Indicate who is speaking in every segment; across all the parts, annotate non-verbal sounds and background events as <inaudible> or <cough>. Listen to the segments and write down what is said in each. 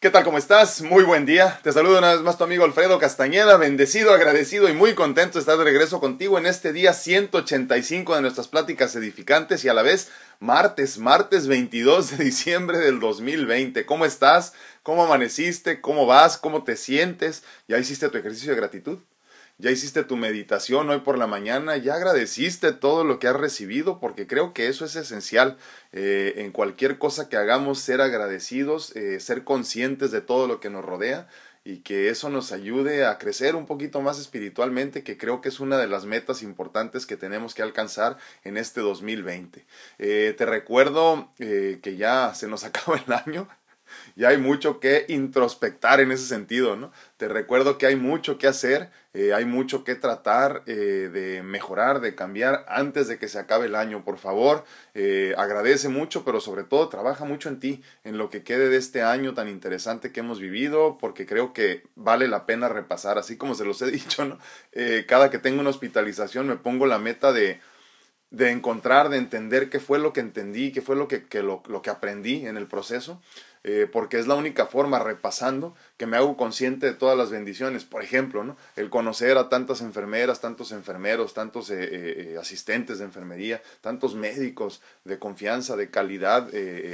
Speaker 1: ¿Qué tal? ¿Cómo estás? Muy buen día. Te saludo una vez más tu amigo Alfredo Castañeda, bendecido, agradecido y muy contento de estar de regreso contigo en este día 185 de nuestras pláticas edificantes y a la vez martes, martes 22 de diciembre del 2020. ¿Cómo estás? ¿Cómo amaneciste? ¿Cómo vas? ¿Cómo te sientes? ¿Ya hiciste tu ejercicio de gratitud? Ya hiciste tu meditación hoy por la mañana, ya agradeciste todo lo que has recibido, porque creo que eso es esencial eh, en cualquier cosa que hagamos, ser agradecidos, eh, ser conscientes de todo lo que nos rodea y que eso nos ayude a crecer un poquito más espiritualmente, que creo que es una de las metas importantes que tenemos que alcanzar en este 2020. Eh, te recuerdo que ya se nos <laughs> acaba el año, y hay mucho que introspectar en ese sentido, ¿no? Te recuerdo que hay mucho que hacer, eh, hay mucho que tratar eh, de mejorar, de cambiar antes de que se acabe el año. Por favor, eh, agradece mucho, pero sobre todo trabaja mucho en ti, en lo que quede de este año tan interesante que hemos vivido, porque creo que vale la pena repasar, así como se los he <laughs> dicho, ¿no? cada que tengo una hospitalización me pongo la meta de de encontrar, de entender qué fue lo que entendí, qué fue lo que, que lo, lo que aprendí en el proceso eh, porque es la única forma, repasando, que me hago consciente de todas las bendiciones. Por ejemplo, ¿no? el conocer a tantas enfermeras, tantos enfermeros, tantos eh, eh, asistentes de enfermería, tantos médicos de confianza, de calidad,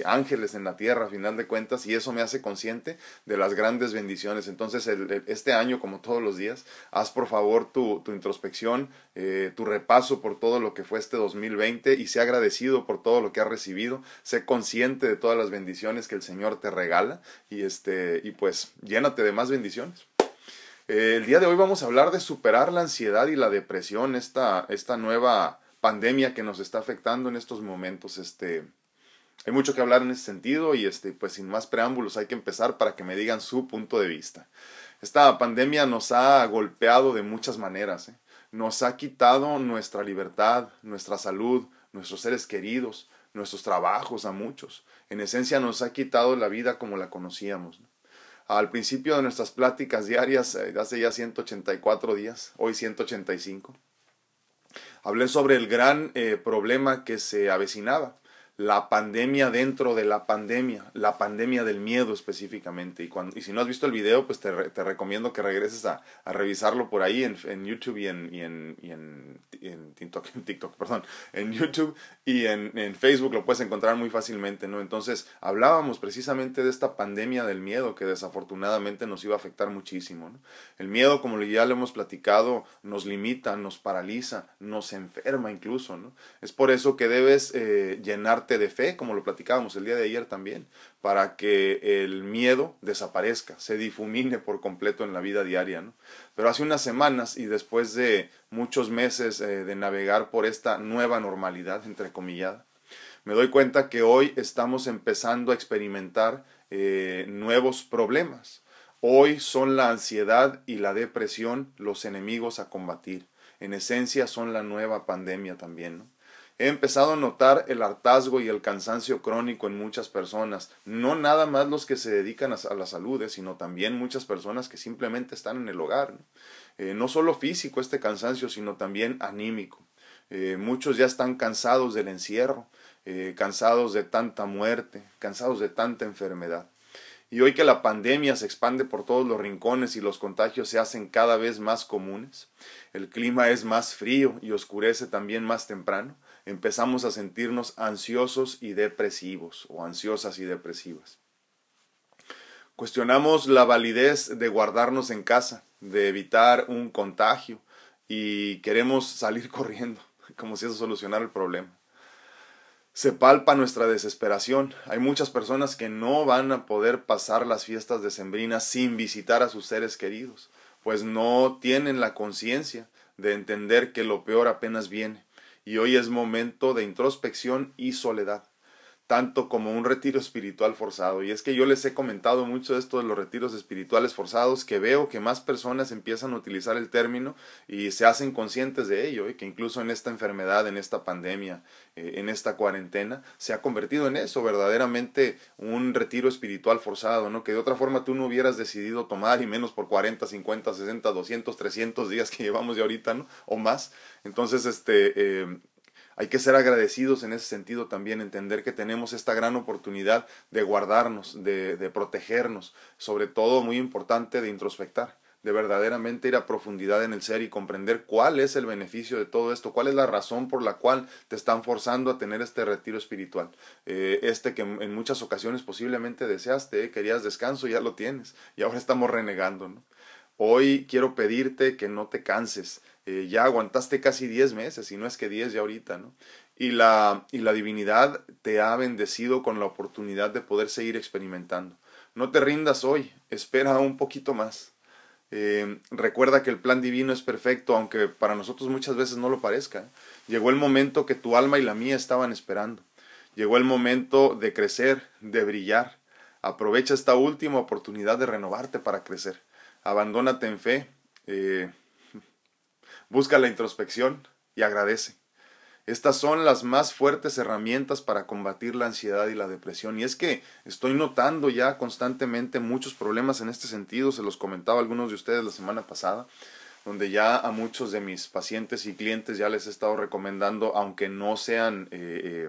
Speaker 1: ángeles en la tierra, a final de cuentas, y eso me hace consciente de las grandes bendiciones. Entonces, este año, como todos los días, haz por favor tu, tu introspección, tu repaso por todo lo que fue este 2020 y sé agradecido por todo lo que has recibido, sé consciente de todas las bendiciones que el Señor te regala y, este, y pues llénate de más bendiciones. Eh, el día de hoy vamos a hablar de superar la ansiedad y la depresión, esta, esta nueva pandemia que nos está afectando en estos momentos. Este, hay mucho que hablar en ese sentido y este, pues sin más preámbulos hay que empezar para que me digan su punto de vista. Esta pandemia nos ha golpeado de muchas maneras. ¿eh? Nos ha quitado nuestra libertad, nuestra salud, nuestros seres queridos, nuestros trabajos a muchos. En esencia nos ha quitado la vida como la conocíamos. Al principio de nuestras pláticas diarias, eh, hace ya 184 días, hoy 185, hablé sobre el gran eh, problema que se avecinaba la pandemia dentro de la pandemia, la pandemia del miedo específicamente. Y, cuando, y si no has visto el video, pues te, te recomiendo que regreses a, a, revisarlo por ahí en, en YouTube y en, y en, y en, en, TikTok, TikTok, perdón, en YouTube y en, Facebook lo puedes encontrar muy fácilmente, ¿no? Entonces hablábamos precisamente de esta pandemia del miedo que desafortunadamente nos iba a afectar muchísimo, ¿no? El miedo, como ya lo hemos platicado, nos limita, nos paraliza, nos enferma incluso, ¿no? Es por eso que debes eh, llenar de fe, como lo platicábamos el día de ayer también, para que el miedo desaparezca, se difumine por completo en la vida diaria. ¿no? Pero hace unas semanas y después de muchos meses eh, de navegar por esta nueva normalidad, entre comillas, me doy cuenta que hoy estamos empezando a experimentar eh, nuevos problemas. Hoy son la ansiedad y la depresión los enemigos a combatir. En esencia son la nueva pandemia también. He empezado a notar el hartazgo y el cansancio crónico en muchas personas, no nada más los que se dedican a, la salud, eh, sino también muchas personas que simplemente están en el hogar. No, eh, solo físico este cansancio, sino también anímico. Eh, muchos ya están cansados del encierro, cansados de tanta muerte, cansados de tanta enfermedad. Y hoy que la pandemia se expande por todos los rincones y los contagios se hacen cada vez más comunes, el clima es más frío y oscurece también más temprano, empezamos a sentirnos ansiosos y depresivos o ansiosas y depresivas. Cuestionamos la validez de guardarnos en casa, de evitar un contagio y queremos salir <laughs> corriendo, como si eso solucionara el problema. Se palpa nuestra desesperación. Hay muchas personas que no van a poder pasar las fiestas decembrinas sin visitar a sus seres queridos, pues no tienen la conciencia de entender que lo peor apenas viene y hoy es momento de introspección y soledad tanto como un retiro espiritual forzado. Y es que yo les he comentado mucho esto de los retiros espirituales forzados, que veo que más personas empiezan a utilizar el término y se hacen conscientes de ello, y que incluso en esta enfermedad, en esta pandemia, eh, en esta cuarentena, se ha convertido en eso, verdaderamente un retiro espiritual forzado, ¿no? Que de otra forma tú no hubieras decidido tomar, y menos por 40, 50, 60, 200, 300 días que <laughs> llevamos ya ahorita, ¿no? O más. Entonces, este... Eh, Hay que ser agradecidos en ese sentido también, entender que tenemos esta gran oportunidad de guardarnos, de, protegernos, sobre todo muy importante de introspectar de verdaderamente ir a profundidad en el ser y comprender cuál es el beneficio de todo esto, cuál es la razón por la cual te están forzando a tener este retiro espiritual, eh, este que en muchas ocasiones posiblemente deseaste, querías descanso, ya lo tienes y ahora estamos renegando. ¿no? Hoy quiero pedirte que no te canses, eh, ya aguantaste casi 10 meses, y no es que 10 ya ahorita, ¿no? Y la, y la divinidad te ha bendecido con la oportunidad de poder seguir experimentando. No te rindas hoy, espera un poquito más. Eh, recuerda que el plan divino es perfecto, aunque para nosotros muchas veces no lo parezca. Llegó el momento que tu alma y la mía estaban esperando. Llegó el momento de crecer, de brillar. Aprovecha esta última oportunidad de renovarte para crecer. Abandónate en fe. Eh, busca la introspección y agradece. Estas son las más fuertes herramientas para combatir la ansiedad y la depresión. Y es que estoy notando ya constantemente muchos problemas en este sentido. Se los comentaba a algunos de ustedes la semana pasada, donde ya a muchos de mis pacientes y clientes ya les he estado recomendando, aunque no sean... Eh, eh,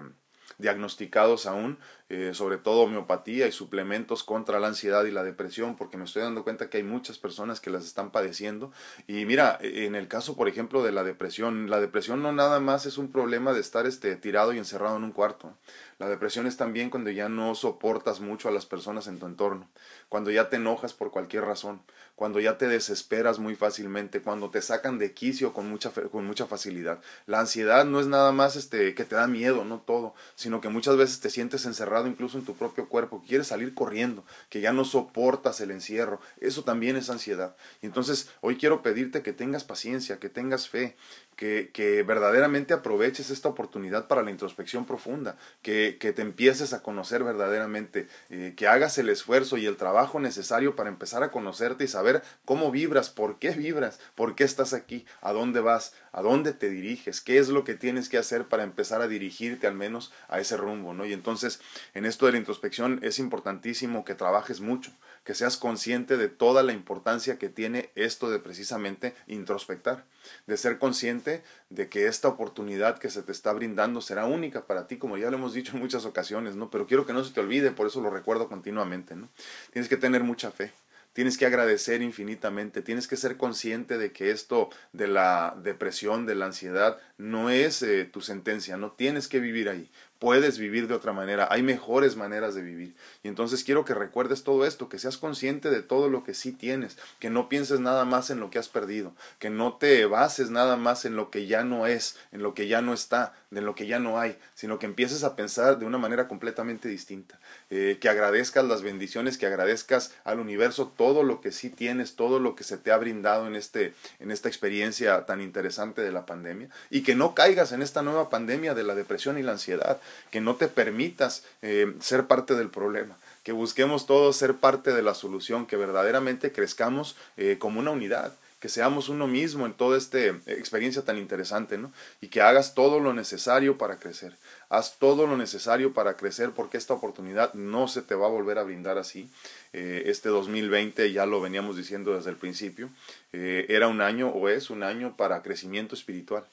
Speaker 1: diagnosticados aún, eh, sobre todo homeopatía y suplementos contra la ansiedad y la depresión, porque me estoy dando cuenta que hay muchas personas que las están padeciendo. Y mira, en el caso, por ejemplo, de la depresión, la depresión no nada más es un problema de estar este, tirado y encerrado en un cuarto. La depresión es también cuando ya no soportas mucho a las personas en tu entorno, cuando ya te enojas por cualquier razón, cuando ya te desesperas muy fácilmente, cuando te sacan de quicio con mucha, con mucha facilidad. La ansiedad no es nada más este, que te da miedo, no todo, sino que muchas veces te sientes encerrado incluso en tu propio cuerpo, que quieres salir corriendo, que ya no soportas el encierro. Eso también es ansiedad. Y entonces hoy quiero pedirte que tengas paciencia, que tengas fe, que, que, verdaderamente aproveches esta oportunidad para la introspección profunda, que, que te empieces a conocer verdaderamente, eh, que hagas el esfuerzo y el trabajo necesario para empezar a conocerte y saber cómo vibras, por qué vibras, por qué estás aquí, a dónde vas, a dónde te diriges, qué es lo que tienes que hacer para empezar a dirigirte al menos a ese rumbo, ¿no? Y entonces, en esto de la introspección es importantísimo que trabajes mucho, que seas consciente de toda la importancia que tiene esto de precisamente introspectar, de ser consciente de que esta oportunidad que se te está brindando será única para ti, como ya lo hemos dicho en muchas ocasiones, ¿no? Pero quiero que no se te olvide, por eso lo recuerdo continuamente, ¿no? Tienes que tener mucha fe, tienes que agradecer infinitamente, tienes que ser consciente de que esto de la depresión, de la ansiedad, no es eh, tu sentencia, no tienes que vivir ahí puedes vivir de otra manera, hay mejores maneras de vivir. Y entonces quiero que recuerdes todo esto, que seas consciente de todo lo que sí tienes, que no pienses nada más en lo que has perdido, que no te bases nada más en lo que ya no es, en lo que ya no está, en lo que ya no hay, sino que empieces a pensar de una manera completamente distinta, eh, que agradezcas las bendiciones, que agradezcas al universo todo lo que sí tienes, todo lo que se te ha brindado en, este, en esta experiencia tan interesante de la pandemia, y que no caigas en esta nueva pandemia de la depresión y la ansiedad que no te permitas eh, ser parte del problema, que busquemos todos ser parte de la solución, que verdaderamente crezcamos eh, como una unidad que seamos uno mismo en toda esta eh, experiencia tan interesante, ¿no? Y que hagas todo lo necesario para crecer. Haz todo lo necesario para crecer porque esta oportunidad no se te va a volver a brindar así. este 2020, ya lo veníamos diciendo desde el principio, era un año o es un año para crecimiento espiritual.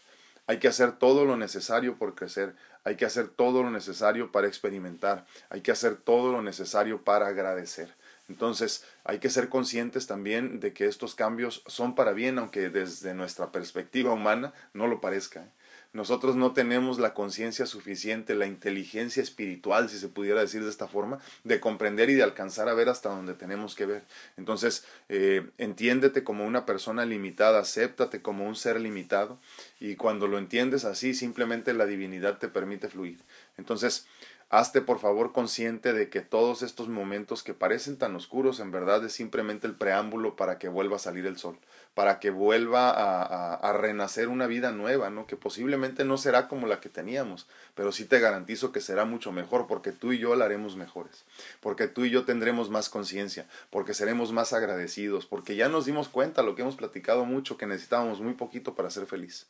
Speaker 1: Hay que hacer todo lo necesario por crecer, hay que hacer todo lo necesario para experimentar, hay que hacer todo lo necesario para agradecer. Entonces hay que ser conscientes también de que estos cambios son para bien, aunque desde nuestra perspectiva humana no lo parezca. ¿eh? nosotros no tenemos la conciencia suficiente, la inteligencia espiritual, si se pudiera decir de esta forma, de comprender y de alcanzar a ver hasta donde tenemos que ver. Entonces, eh, entiéndete como una persona limitada, acéptate como un ser limitado y cuando lo entiendes así, simplemente la divinidad te permite fluir. Entonces, Hazte por favor consciente de que todos estos momentos que parecen tan oscuros en verdad es simplemente el preámbulo para que vuelva a salir el sol, para que vuelva a, renacer una vida nueva, ¿no? Que posiblemente no será como la que teníamos, pero sí te garantizo que será mucho mejor porque tú y yo la haremos mejores, porque tú y yo tendremos más conciencia, porque seremos más agradecidos, porque ya nos dimos cuenta, lo que hemos platicado mucho, que necesitábamos muy poquito para ser feliz,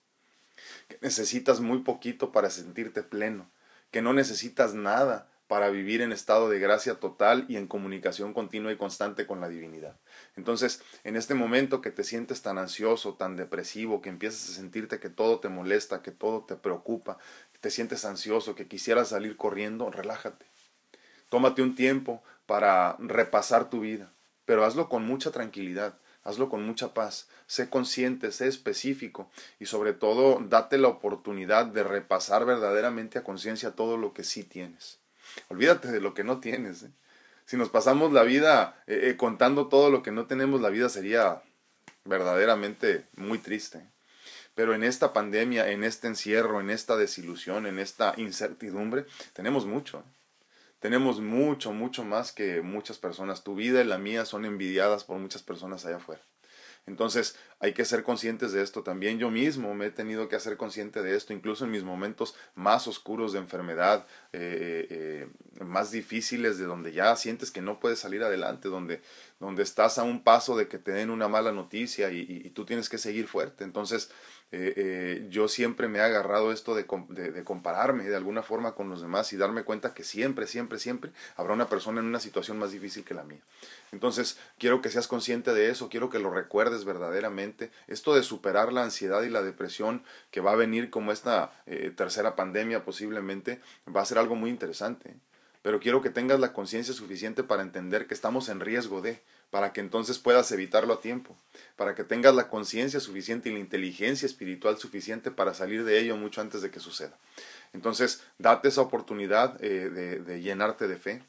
Speaker 1: que necesitas muy poquito para sentirte pleno que no necesitas nada para vivir en estado de gracia total y en comunicación continua y constante con la divinidad. Entonces, en este momento que te sientes tan ansioso, tan depresivo, que empiezas a sentirte que todo te molesta, que todo te preocupa, que te sientes ansioso, que quisieras salir corriendo, relájate. Tómate un tiempo para repasar tu vida, pero hazlo con mucha tranquilidad. Hazlo con mucha paz, sé consciente, sé específico y sobre todo date la oportunidad de repasar verdaderamente a conciencia todo lo que sí tienes. Olvídate de lo que no tienes. ¿eh? Si nos pasamos la vida eh, eh, contando todo lo que no tenemos, la vida sería verdaderamente muy triste. Pero en esta pandemia, en este encierro, en esta desilusión, en esta incertidumbre, tenemos mucho. Tenemos mucho, mucho más que muchas personas. Tu vida y la mía son envidiadas por muchas personas allá afuera. Entonces hay que ser conscientes de esto también. Yo mismo me he tenido que hacer consciente de esto, incluso en mis momentos más oscuros de enfermedad, eh, eh, más difíciles, de donde ya sientes que no puedes salir adelante, donde, donde estás a un paso de que te den una mala noticia y tú tienes que seguir fuerte. Entonces eh, eh, yo siempre me he agarrado esto de, compararme de alguna forma con los demás y darme cuenta que siempre, siempre, siempre habrá una persona en una situación más difícil que la mía. Entonces, quiero que seas consciente de eso, quiero que lo recuerdes verdaderamente. Esto de superar la ansiedad y la depresión que va a venir como esta eh, tercera pandemia posiblemente, va a ser algo muy interesante. Pero quiero que tengas la conciencia suficiente para entender que estamos en riesgo de, para que entonces puedas evitarlo a tiempo, para que tengas la conciencia suficiente y la inteligencia espiritual suficiente para salir de ello mucho antes de que suceda. Entonces, date esa oportunidad eh, de, de llenarte de fe,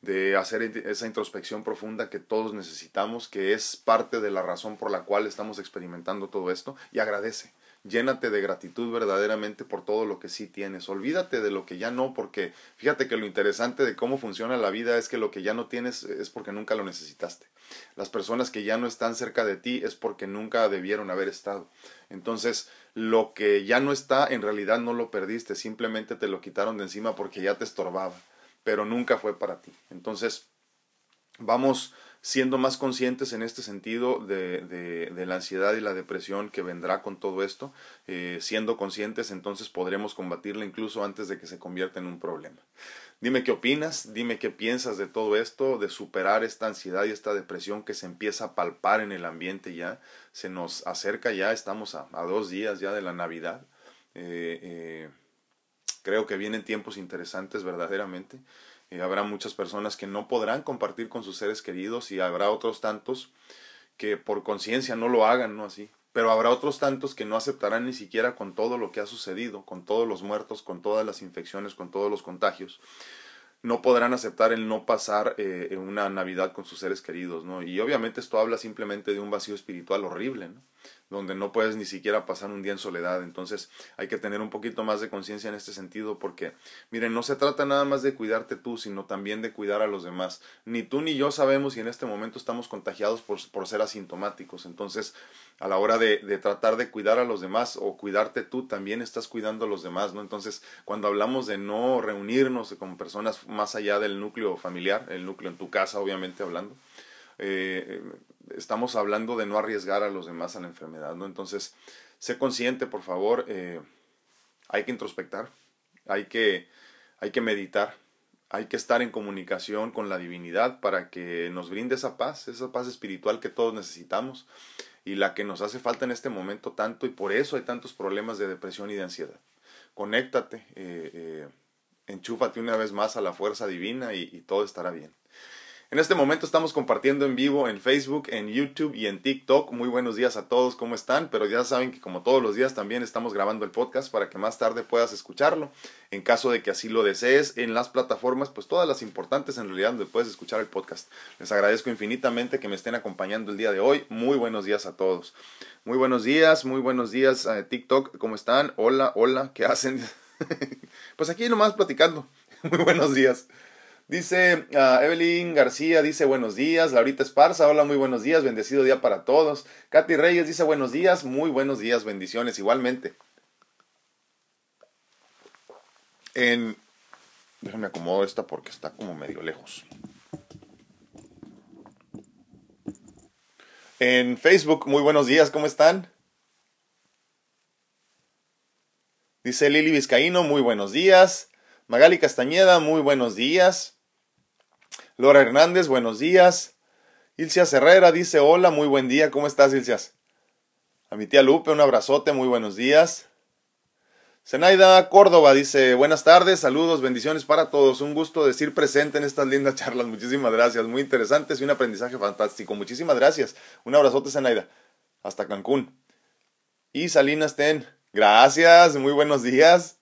Speaker 1: de hacer esa introspección profunda que todos necesitamos, que es parte de la razón por la cual estamos experimentando todo esto, y agradece. Llénate de gratitud verdaderamente por todo lo que sí tienes. Olvídate de lo que ya no, porque fíjate que lo interesante de cómo funciona la vida es que lo que ya no tienes es porque nunca lo necesitaste. Las personas que ya no están cerca de ti es porque nunca debieron haber estado. Entonces, lo que ya no está, en realidad no lo perdiste, simplemente te lo quitaron de encima porque ya te estorbaba, pero nunca fue para ti. Entonces, vamos siendo más conscientes en este sentido de, de, la ansiedad y la depresión que vendrá con todo esto, eh, siendo conscientes entonces podremos combatirla incluso antes de que se convierta en un problema. Dime qué opinas, dime qué piensas de todo esto, de superar esta ansiedad y esta depresión que se empieza a palpar en el ambiente ya, se nos acerca ya, estamos a, dos días ya de la Navidad. Eh, eh, creo que vienen tiempos interesantes verdaderamente habrá muchas personas que no podrán compartir con sus seres queridos y habrá otros tantos que por conciencia no lo hagan, ¿no? Así. Pero habrá otros tantos que no aceptarán ni siquiera con todo lo que ha sucedido, con todos los muertos, con todas las infecciones, con todos los contagios. No podrán aceptar el no pasar eh, una Navidad con sus seres queridos, ¿no? Y obviamente esto habla simplemente de un vacío espiritual horrible, ¿no? Donde no puedes ni siquiera pasar un día en soledad. Entonces hay que tener un poquito más de conciencia en este sentido porque, miren, no se trata nada más de cuidarte tú, sino también de cuidar a los demás. Ni tú ni yo sabemos si en este momento estamos contagiados por, por ser asintomáticos. Entonces, a la hora de, de, tratar de cuidar a los demás o cuidarte tú, también estás cuidando a los demás, ¿no? Entonces, cuando hablamos de no reunirnos con personas más allá del núcleo familiar, el núcleo en tu casa, obviamente hablando, eh, estamos hablando de no arriesgar a los demás a la enfermedad, ¿no? Entonces, sé consciente, por favor, eh, hay que introspectar, hay que, hay que meditar, hay que estar en comunicación con la divinidad para que nos brinde esa paz, esa paz espiritual que todos necesitamos y la que nos hace falta en este momento tanto y por eso hay tantos problemas de depresión y de ansiedad. Conéctate, eh, eh, enchúfate una vez más a la fuerza divina y todo estará bien. En este momento estamos compartiendo en vivo en Facebook, en YouTube y en TikTok. Muy buenos días a todos, ¿cómo están? Pero ya saben que como todos los días también estamos grabando el podcast para que más tarde puedas escucharlo. En caso de que así lo desees, en las plataformas, pues todas las importantes en realidad donde puedes escuchar el podcast. Les agradezco infinitamente que me estén acompañando el día de hoy. Muy buenos días a todos. Muy buenos días, muy buenos días a TikTok, ¿cómo están? Hola, hola, ¿qué hacen? <laughs> pues aquí nomás platicando. <laughs> Muy buenos días. Dice uh, Evelyn García, dice buenos días. Laurita Esparza, hola, muy buenos días. Bendecido día para todos. Katy Reyes dice buenos días, muy buenos días, bendiciones igualmente. En... Déjame acomodo esta porque está como medio lejos. En Facebook, muy buenos días, ¿cómo están? Dice Lili Vizcaíno, muy buenos días. Magali Castañeda, muy buenos días. Lora Hernández, buenos días. Ilcia Herrera dice, hola, muy buen día, ¿cómo estás, Ilcias? A mi tía Lupe, un abrazote, muy buenos días. Zenaida Córdoba dice, buenas tardes, saludos, bendiciones para todos. Un gusto decir presente en estas lindas <laughs> charlas. Muchísimas gracias, muy interesantes y un aprendizaje fantástico. Muchísimas gracias. Un abrazote, Zenaida. Hasta Cancún. Y Salinas Ten, gracias, muy buenos días.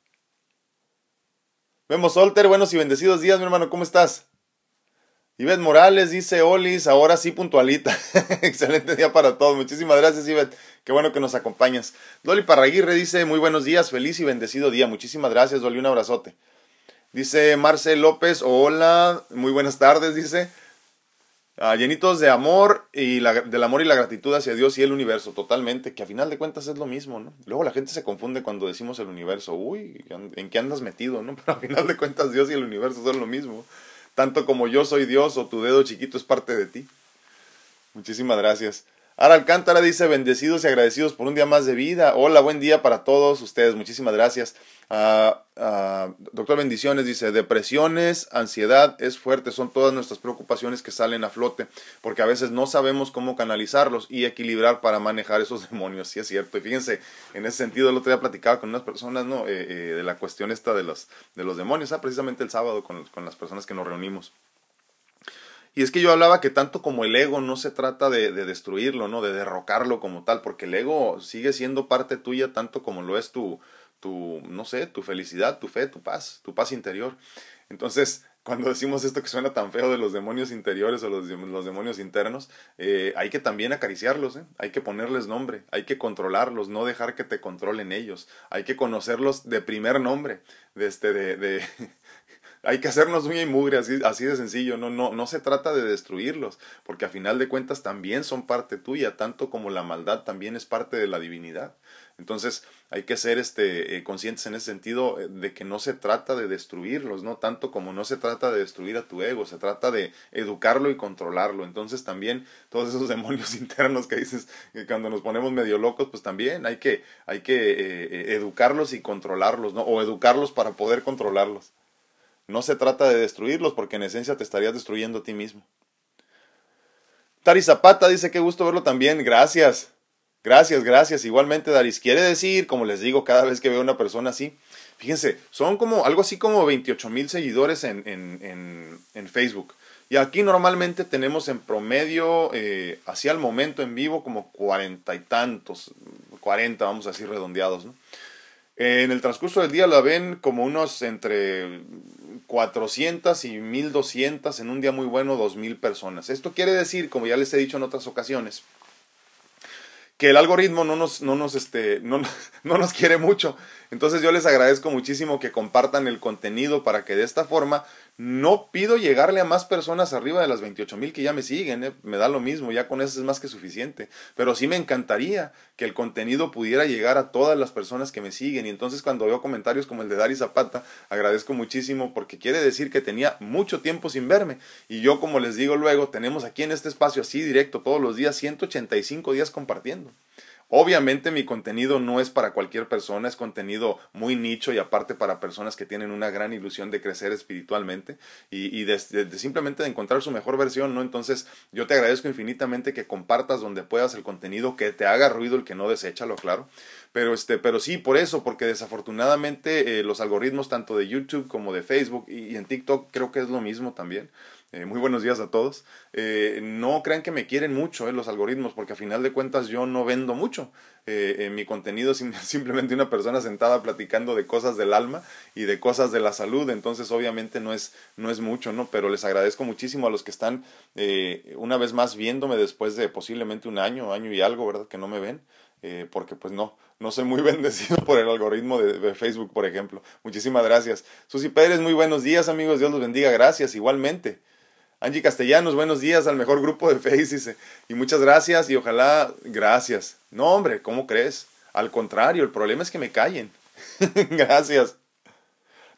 Speaker 1: Vemos Solter, buenos y bendecidos días, mi hermano, ¿cómo estás? Ivette Morales dice, Olis, ahora sí puntualita. <laughs> Excelente día para todos. Muchísimas gracias, Ivette. Qué bueno que nos acompañas. Dolly Parraguirre dice, muy buenos días, feliz y bendecido día. Muchísimas gracias, Dolly, un abrazote. Dice Marcel López, hola, muy buenas tardes, dice. Ah, llenitos de amor y la, del amor y la gratitud hacia Dios y el universo, totalmente, que a final de cuentas es lo mismo, ¿no? Luego la gente se confunde cuando decimos el universo, uy, ¿en qué andas metido, no? <laughs> Pero a final de cuentas Dios y el universo son lo mismo tanto como yo soy Dios o tu dedo chiquito es parte de ti. Muchísimas gracias. Ara Alcántara dice, bendecidos y agradecidos por un día más de vida. Hola, buen día para todos ustedes. Muchísimas gracias. Ah, ah, doctor Bendiciones dice, depresiones, ansiedad es fuerte, son todas nuestras preocupaciones que salen a flote, porque a veces no sabemos cómo canalizarlos y equilibrar para manejar esos <laughs> demonios. Sí es cierto. Y fíjense, en ese sentido, el otro día platicaba con unas personas ¿no? Eh, eh, de la cuestión esta de los, de los demonios, ah, precisamente el sábado con, con las personas que nos reunimos. Y es que yo hablaba que tanto como el ego no se trata de, destruirlo, ¿no? De derrocarlo como tal, porque el ego sigue siendo parte tuya tanto como lo es tu, tu, no sé, tu felicidad, tu fe, tu paz, tu paz interior. Entonces, cuando decimos esto que suena tan feo de los demonios interiores o los, los demonios internos, eh, hay que también acariciarlos, ¿eh? hay que ponerles nombre, hay que controlarlos, no dejar que te controlen ellos, hay que conocerlos de primer nombre, este, de, de, <laughs> hay que hacernos uña y mugre, así, así de sencillo, no, no, no se trata de destruirlos, porque a final de cuentas también son parte tuya, tanto como la maldad también es parte de la divinidad. Entonces hay que ser este, eh, conscientes en ese sentido eh, de que no se trata de destruirlos, ¿no? Tanto como no se trata de destruir a tu ego, se trata de educarlo y controlarlo. Entonces también todos esos <laughs> demonios internos que dices que cuando nos ponemos medio locos, pues también hay que, hay que eh, educarlos y controlarlos, ¿no? O educarlos para poder controlarlos. No se trata de destruirlos porque en esencia te estarías destruyendo a ti mismo. Tari Zapata dice qué gusto verlo también. Gracias. Gracias, gracias. Igualmente, Daris. Quiere decir, como les digo cada vez que veo una persona así, fíjense, son como algo así como 28 mil seguidores en, en, en, Facebook. Y aquí normalmente tenemos en promedio, eh, hacia el momento en vivo, como cuarenta y tantos, cuarenta, vamos a decir redondeados. ¿no? En el transcurso del día la ven como unos entre 400 y 1200, en un día muy bueno 2000 personas. Esto quiere decir, como ya les he dicho en otras ocasiones, que el algoritmo no nos, no nos, este, no, <laughs> no nos quiere mucho. Entonces yo les agradezco muchísimo que compartan el contenido para que de esta forma no pido llegarle a más personas arriba de las 28 mil que ya me siguen, ¿eh? me da lo mismo, ya con eso es más que suficiente. Pero sí me encantaría que el contenido pudiera llegar a todas las personas que me siguen. Y entonces cuando veo comentarios como el de Dari Zapata, agradezco muchísimo porque quiere decir que tenía mucho tiempo sin verme. Y yo, como les digo luego, tenemos aquí en este espacio así directo todos los días 185 días compartiendo. Obviamente mi contenido no es para cualquier persona, es contenido muy nicho y aparte para personas que tienen una gran ilusión de crecer espiritualmente y, de, simplemente de encontrar su mejor versión, ¿no? Entonces yo te agradezco infinitamente que compartas donde puedas el contenido, que te haga ruido el que no deséchalo, claro. Pero, este, pero sí, por eso, porque desafortunadamente eh, los algoritmos tanto de YouTube como de Facebook y en TikTok creo que es lo mismo también. Eh, muy buenos días a todos. Eh, no crean que me quieren mucho eh, los algoritmos, porque a final de cuentas yo no vendo mucho. en mi contenido es <laughs> simplemente una persona sentada platicando de cosas del alma y de cosas de la salud, entonces obviamente no es, no es mucho, ¿no? Pero les agradezco muchísimo a los que están una vez más viéndome después de posiblemente un año, año y algo, ¿verdad? Que no me ven. porque pues no, no soy muy <laughs> bendecido por el algoritmo de, de, Facebook, por ejemplo. Muchísimas gracias. Susi Pérez, muy buenos días amigos, Dios los bendiga, gracias, igualmente. Angie Castellanos, buenos días al mejor grupo de Face, Y muchas gracias y ojalá, gracias. No, hombre, ¿cómo crees? Al contrario, el problema es que me callen. <laughs> gracias.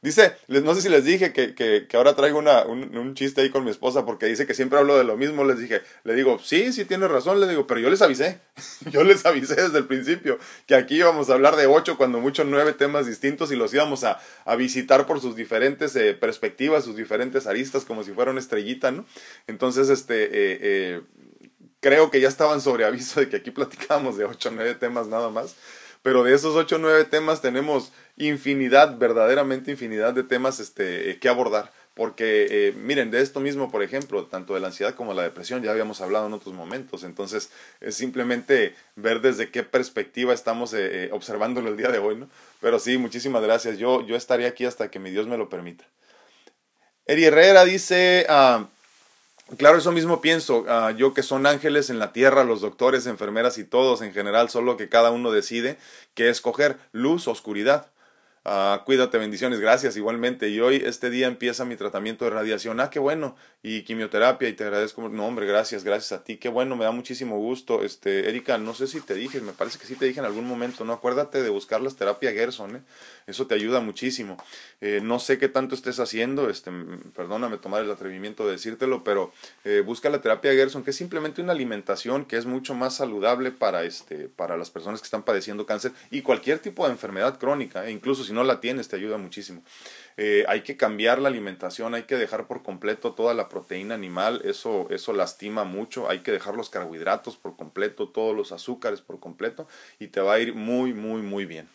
Speaker 1: Dice, no sé si les dije que, que, que ahora traigo una, un, un, chiste ahí con mi esposa porque dice que siempre hablo de lo mismo. Les dije, le digo, sí, sí tienes razón, le digo, pero yo les avisé. <laughs> yo les avisé desde el principio que aquí íbamos a hablar de ocho, cuando mucho nueve temas distintos y los íbamos a, a visitar por sus diferentes eh, perspectivas, sus diferentes aristas, como si fuera una estrellita, ¿no? Entonces, este, eh, eh, creo que ya estaban sobre aviso de que aquí platicábamos de ocho o nueve temas nada más. Pero de esos ocho o nueve temas tenemos infinidad, verdaderamente infinidad de temas este, eh, que abordar. Porque, eh, miren, de esto mismo, por ejemplo, tanto de la ansiedad como la depresión, ya habíamos hablado en otros momentos. Entonces, es simplemente ver desde qué perspectiva estamos eh, observándolo el día de hoy, ¿no? Pero sí, muchísimas gracias. Yo, yo estaré aquí hasta que mi Dios me lo permita. Eri Herrera dice, ah, Claro, eso mismo pienso. Ah, yo que son ángeles en la tierra, los doctores, enfermeras y todos en general, solo que cada uno decide qué escoger, luz, oscuridad. Ah, cuídate, bendiciones, gracias igualmente. Y hoy, este día, empieza mi tratamiento de radiación. Ah, qué bueno. Y quimioterapia, y te agradezco. No, hombre, gracias, gracias a ti. Qué bueno, me da muchísimo gusto. Este, Erika, no sé si te dije, me parece que sí te dije en algún momento, ¿no? Acuérdate de buscar las terapias Gerson, ¿eh? Eso te ayuda muchísimo. Eh, no sé qué tanto estés haciendo, este, perdóname tomar el atrevimiento de decírtelo, pero eh, busca la terapia Gerson, que es simplemente una alimentación que es mucho más saludable para, este, para las personas que están padeciendo cáncer y cualquier tipo de enfermedad crónica, incluso si no la tienes, te ayuda muchísimo. Eh, hay que cambiar la alimentación, hay que dejar por completo toda la proteína animal, eso, eso lastima mucho, hay que dejar los carbohidratos por completo, todos los azúcares por completo y te va a ir muy, muy, muy bien.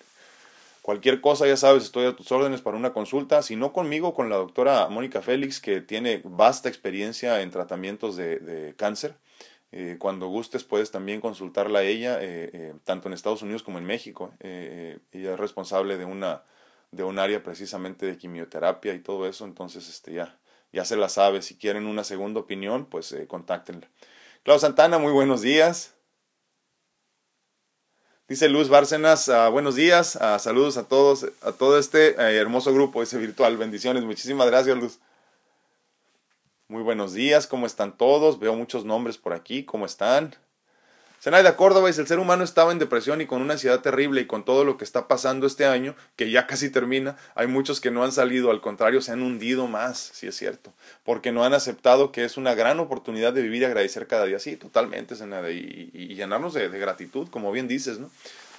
Speaker 1: Cualquier cosa, ya sabes, estoy a tus órdenes para una consulta. Si no conmigo, con la doctora Mónica Félix, que tiene vasta experiencia en tratamientos de, cáncer. Eh, cuando gustes puedes también consultarla a ella, eh, tanto en Estados Unidos como en México. ella es responsable de una de un área precisamente de quimioterapia y todo eso, entonces este ya, ya se la sabe, si quieren una segunda opinión, pues eh, contáctenla. Clau Santana, muy buenos días. Dice Luz Bárcenas, ah, buenos días, ah, saludos a todos, a todo este eh, hermoso grupo, ese virtual, bendiciones, muchísimas gracias Luz. Muy buenos días, ¿cómo están todos? Veo muchos nombres por aquí, ¿cómo están? de Córdoba dice, el ser humano estaba en depresión y con una ansiedad terrible y con todo lo que está pasando este año, que ya casi termina, hay muchos que no han salido, al contrario, se han hundido más, si es cierto, porque no han aceptado que es una gran oportunidad de vivir y agradecer cada día, sí, totalmente, Senada, y, llenarnos de, gratitud, como bien dices, ¿no?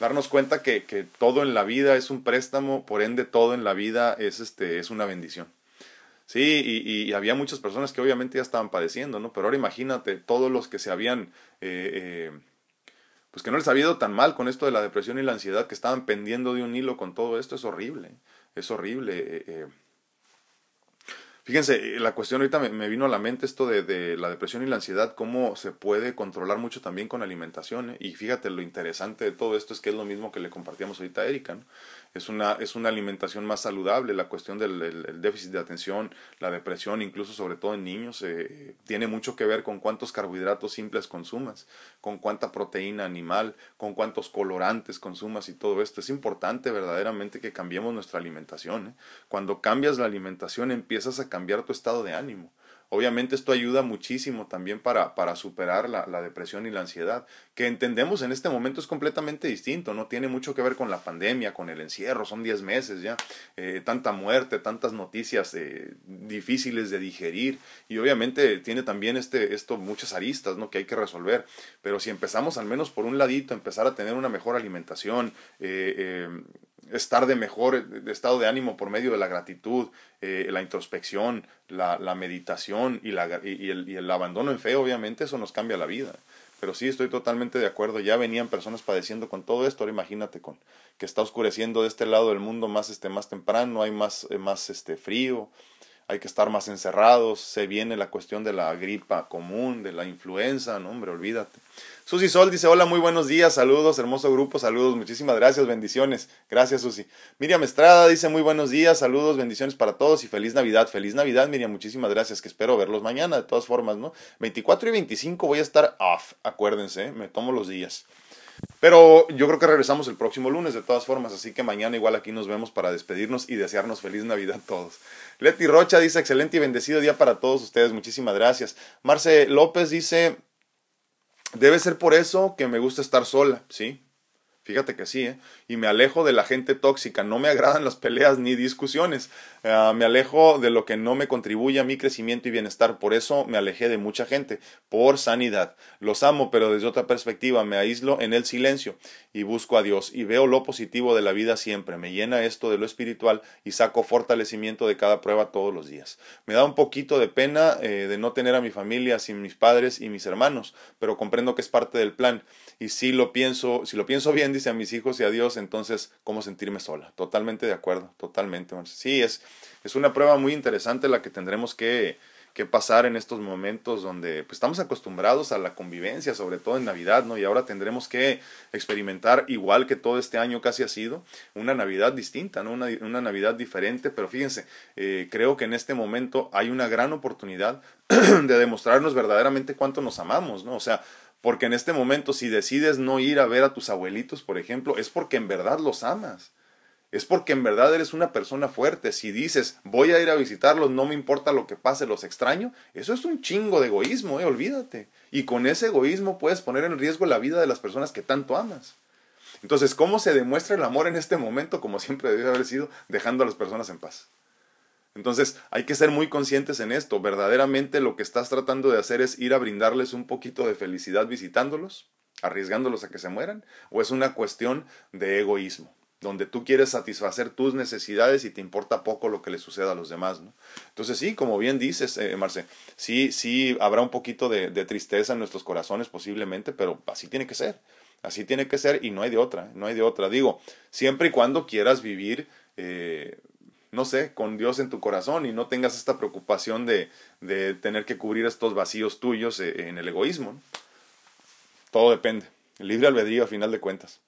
Speaker 1: Darnos cuenta que, que todo en la vida es un préstamo, por ende todo en la vida es, este, es una bendición. Sí, y, y, había muchas personas que obviamente ya estaban padeciendo, ¿no? Pero ahora imagínate todos los que se habían eh, eh, pues que no les ha ido tan mal con esto de la depresión y la ansiedad, que estaban pendiendo de un hilo con todo esto, es horrible, es horrible. Eh, eh. Fíjense, la cuestión ahorita me, vino a la mente esto de, de, la depresión y la ansiedad, cómo se puede controlar mucho también con alimentación. ¿eh? Y fíjate, lo interesante de todo esto es que es lo mismo que le compartíamos ahorita a Erika. ¿no? Es una, es una alimentación más saludable, la cuestión del déficit de atención, la depresión, incluso sobre todo en niños, eh, tiene mucho que ver con cuántos carbohidratos simples consumas, con cuánta proteína animal, con cuántos colorantes consumas y todo esto. Es importante verdaderamente que cambiemos nuestra alimentación. ¿eh? Cuando cambias la alimentación empiezas a cambiar tu estado de ánimo. Obviamente esto ayuda muchísimo también para, para superar la, la, depresión y la ansiedad, que entendemos en este momento es completamente distinto, no tiene mucho que ver con la pandemia, con el encierro, son 10 meses ya, eh, tanta muerte, tantas noticias eh, difíciles de digerir y obviamente tiene también este, esto muchas aristas ¿no? que hay que resolver, pero si empezamos al menos por un ladito, empezar a tener una mejor alimentación, eh, estar de mejor estado de ánimo por medio de la gratitud, eh, la introspección, la, la meditación y, la, y, el, y, el, abandono en fe, obviamente eso nos cambia la vida. Pero sí, estoy totalmente de acuerdo. Ya venían personas padeciendo con todo esto. Ahora imagínate con que está oscureciendo de este lado del mundo más, este, más temprano, hay más, eh, más este, frío, hay que estar más encerrados. Se viene la cuestión de la gripa común, de la influenza, no, hombre, olvídate. Susi Sol dice, hola, muy buenos días, saludos, hermoso grupo, saludos, muchísimas gracias, bendiciones. Gracias, Susi. Miriam Estrada dice, muy buenos días, saludos, bendiciones para todos y feliz Navidad. Feliz Navidad, Miriam, muchísimas gracias, que espero verlos mañana, de todas formas, ¿no? 24 y 25 voy a estar off, acuérdense, ¿eh? me tomo los días. Pero yo creo que regresamos el próximo lunes de todas formas, así que mañana igual aquí nos vemos para despedirnos y desearnos feliz Navidad a todos. Leti Rocha dice, excelente y bendecido día para todos ustedes, muchísimas gracias. Marce López dice, Debe ser por eso que me gusta estar sola, ¿sí? Fíjate que sí, ¿eh? Y me alejo de la gente tóxica. No me agradan las peleas ni discusiones. Ah, me alejo de lo que no me contribuye a mi crecimiento y bienestar. Por eso me alejé de mucha gente, por sanidad. Los amo, pero desde otra perspectiva me aíslo en el silencio y busco a Dios y veo lo positivo de la vida siempre. Me llena esto de lo espiritual y saco fortalecimiento de cada prueba todos los días. Me da un poquito de pena eh, de no tener a mi familia sin mis padres y mis hermanos, pero comprendo que es parte del plan. Y si lo pienso, si lo pienso bien, dice a mis hijos y a Dios, entonces, ¿cómo sentirme sola? Totalmente de acuerdo, totalmente. Sí, es, es una prueba muy interesante la que tendremos que, que pasar en estos momentos donde pues, estamos acostumbrados a la convivencia, sobre todo en Navidad, ¿no? Y ahora tendremos que experimentar, igual que todo este año casi ha sido, una Navidad distinta, ¿no? Una, una Navidad diferente, pero fíjense, eh, creo que en este momento hay una gran oportunidad <clears throat> de demostrarnos verdaderamente cuánto nos amamos, ¿no? O sea, porque en este momento si decides no ir a ver a tus abuelitos, por ejemplo, es porque en verdad los amas. Es porque en verdad eres una persona fuerte. Si dices, voy a ir a visitarlos, no me importa lo que pase, los extraño, eso es un chingo de egoísmo, eh, olvídate. Y con ese egoísmo puedes poner en riesgo la vida de las personas que tanto amas. Entonces, ¿cómo se demuestra el amor en este momento? Como siempre debe haber sido, dejando a las personas en paz. Entonces hay que ser muy conscientes en esto. Verdaderamente lo que estás tratando de hacer es ir a brindarles un poquito de felicidad visitándolos, arriesgándolos a que se mueran, o es una cuestión de egoísmo, donde tú quieres satisfacer tus necesidades y te importa poco lo que le suceda a los demás. ¿no? Entonces sí, como bien dices, eh, Marce, sí, sí habrá un poquito de, de tristeza en nuestros corazones posiblemente, pero así tiene que ser. Así tiene que ser y no hay de otra, no hay de otra. Digo, siempre y cuando quieras vivir eh, no sé, con Dios en tu corazón y no tengas esta preocupación de, de tener que cubrir estos vacíos tuyos eh, en el egoísmo. Todo depende. El libre albedrío a final de cuentas.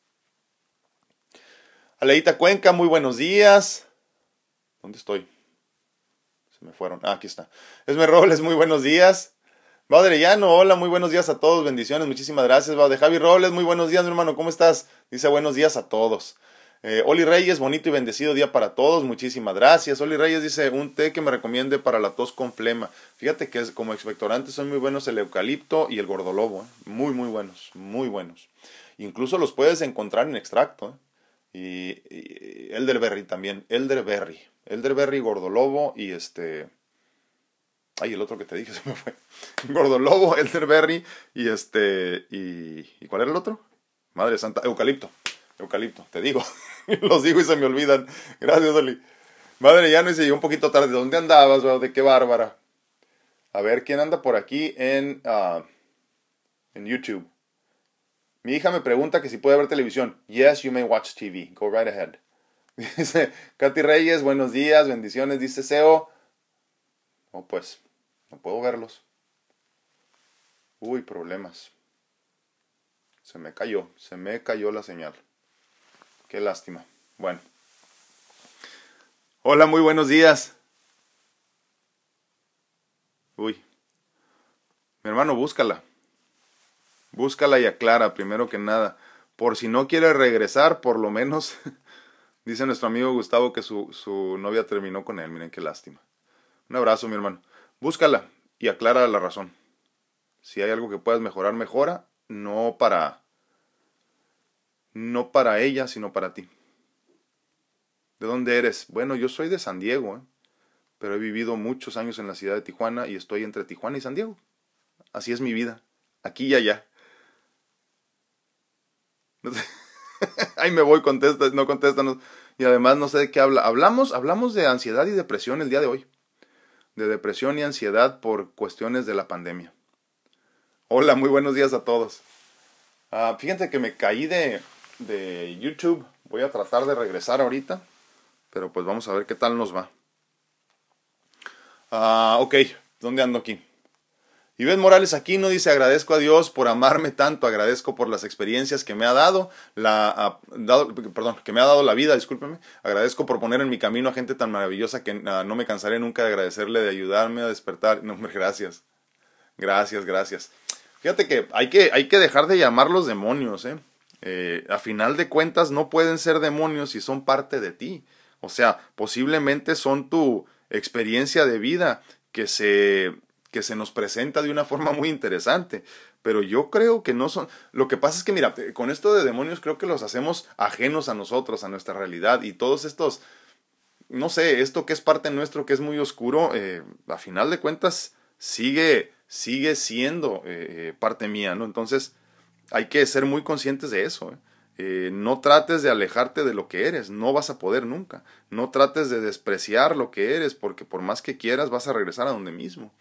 Speaker 1: Aleita Cuenca, muy buenos días. ¿Dónde estoy? Se me fueron. Ah, aquí está. Esme Robles, muy buenos días. Llano, hola, muy buenos días a todos, bendiciones, muchísimas gracias. de Javi Robles, muy buenos días, mi hermano, ¿cómo estás? Dice buenos días a todos. Eh, Oli Reyes, bonito y bendecido día para todos. Muchísimas gracias. Oli Reyes dice, un té que me recomiende para la tos con flema. Fíjate que como expectorantes son muy buenos el eucalipto y el gordolobo. ¿eh? Muy, muy buenos, muy buenos. Incluso los puedes encontrar en extracto. ¿eh? Y, elderberry también. Elderberry. Elderberry, gordolobo y este... Ay, el otro que te dije <laughs> se me fue. Gordolobo, elderberry y este... Y, ¿Y cuál era el otro? Madre Santa, eucalipto. Eucalipto, te digo. <laughs> <laughs> los digo y se me olvidan. Gracias, Oli. Madre, ya no hice un poquito tarde. ¿Dónde andabas, ¿De qué bárbara? A ver, ¿quién anda por aquí en, uh, en YouTube? Mi hija me pregunta que si puede ver televisión. Yes, you may watch TV. Go right ahead. <laughs> Dice Katy Reyes, buenos días, bendiciones. Dice Seo. Oh, pues, no puedo verlos. Uy, problemas. Se me cayó, se me cayó la señal. Qué lástima. Bueno. Hola, muy buenos días. Uy. Mi hermano, búscala. Búscala y aclara, primero que nada. Por si no quiere regresar, por lo menos, <laughs> dice nuestro amigo Gustavo que su, su novia terminó con él. Miren qué lástima. Un abrazo, mi hermano. Búscala y aclara la razón. Si hay algo que puedas mejorar, mejora. No para no para ella, sino para ti. ¿De dónde eres? Bueno, yo soy de San Diego, ¿eh? pero he vivido muchos años en la ciudad de Tijuana y estoy entre Tijuana y San Diego. Así es mi vida, aquí y allá. <laughs> Ahí me voy, no contéstanos. Y además no sé de qué habla. Hablamos, hablamos de ansiedad y depresión el día de hoy. De depresión y ansiedad por cuestiones de la pandemia. Hola, muy buenos días a todos. Ah, fíjense que me caí de, de YouTube. Voy a tratar de regresar ahorita, pero pues vamos a ver qué tal nos va. Ah, ok, ¿dónde ando aquí? Iván Morales aquí no dice agradezco a Dios por amarme tanto, agradezco por las experiencias que me ha dado, la, ah, dado, perdón, que me ha dado la vida, discúlpeme, agradezco por poner en mi camino a gente tan maravillosa que ah, no me cansaré nunca de agradecerle, de ayudarme a despertar. No, gracias, gracias, gracias. Fíjate que hay que, hay que dejar de llamar los demonios, ¿eh? Eh, a final de cuentas no pueden ser demonios si son parte de ti. O sea, posiblemente son tu experiencia de vida que se, que se nos presenta de una <laughs> forma muy interesante. Pero yo creo que no son... Lo que pasa es que, mira, con esto de demonios creo que los hacemos ajenos a nosotros, a nuestra realidad. Y todos estos, no sé, esto que es parte nuestro, que es muy oscuro, eh, a final de cuentas sigue, sigue siendo eh, eh, parte mía, ¿no? Entonces hay que ser muy conscientes de eso. ¿eh? Eh, no trates de alejarte de lo que eres, no vas a poder nunca. No trates de despreciar lo que eres, porque por más que quieras vas a regresar a donde mismo.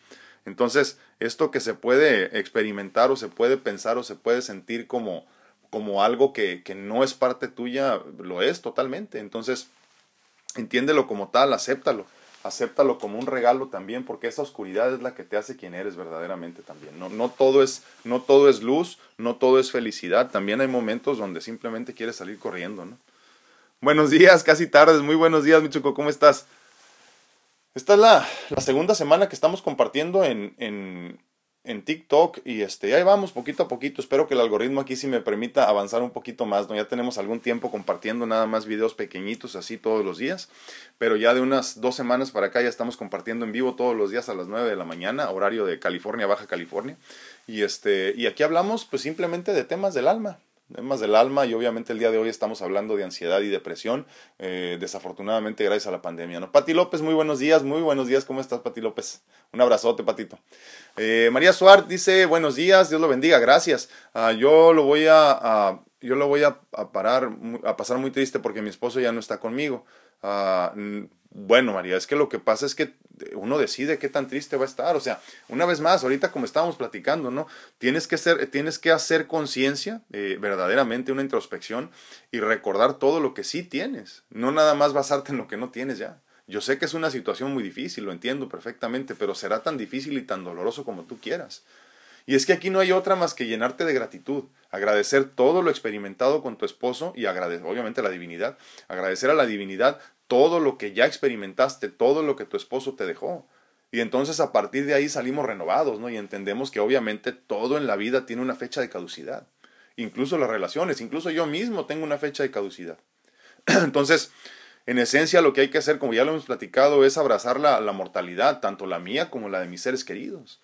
Speaker 1: Entonces, esto que se puede experimentar o se puede pensar o se puede sentir como, como algo que, que no es parte tuya, lo es totalmente. Entonces, entiéndelo como tal, acéptalo acéptalo como un regalo también, porque esa oscuridad es la que te hace quien eres verdaderamente también. No, no, todo es, no todo es luz, no todo es felicidad, también hay momentos donde simplemente quieres salir corriendo, ¿no? Buenos días, casi tardes, muy buenos días, Michuco, ¿cómo estás? Esta es la, la segunda semana que estamos compartiendo en, en, en TikTok y este, ahí vamos poquito a poquito. Espero que el algoritmo aquí sí me permita avanzar un poquito más, ¿no? Ya tenemos algún tiempo compartiendo nada más videos pequeñitos así todos los días, pero ya de unas dos semanas para acá ya estamos compartiendo en vivo todos los días a las 9 de la mañana, horario de California, Baja California. Y este, y aquí hablamos pues simplemente de temas del alma, temas del alma y obviamente el día de hoy estamos hablando de ansiedad y depresión, eh, desafortunadamente gracias a la pandemia. ¿no? Pati López, muy buenos días, muy buenos días, ¿cómo estás Pati López? Un abrazote, Patito. Eh, María Suárez dice, buenos días, Dios lo bendiga, gracias. Ah, yo lo voy a, yo lo voy a, parar, a pasar muy triste porque mi esposo ya no está conmigo. Ah, bueno, María, es que lo que pasa es que uno decide qué tan triste va a estar. O sea, una vez más, ahorita como estábamos platicando, ¿no? Tienes que, ser, tienes que hacer conciencia, eh, verdaderamente una introspección y recordar todo lo que sí tienes. No nada más basarte en lo que no tienes ya. Yo sé que es una situación muy difícil, lo entiendo perfectamente, pero será tan difícil y tan doloroso como tú quieras. Y es que aquí no hay otra más que llenarte de gratitud, agradecer todo lo experimentado con tu esposo y agradecer, obviamente, la divinidad, agradecer a la divinidad todo lo que ya experimentaste, todo lo que tu esposo te dejó. Y entonces a partir de ahí salimos renovados, ¿no? Y entendemos que obviamente todo en la vida tiene una fecha de caducidad. Incluso las relaciones, incluso yo mismo tengo una fecha de caducidad. <clears throat> Entonces, en esencia lo que hay que hacer, como ya lo hemos platicado, es abrazar la, la mortalidad, tanto la mía como la de mis seres queridos.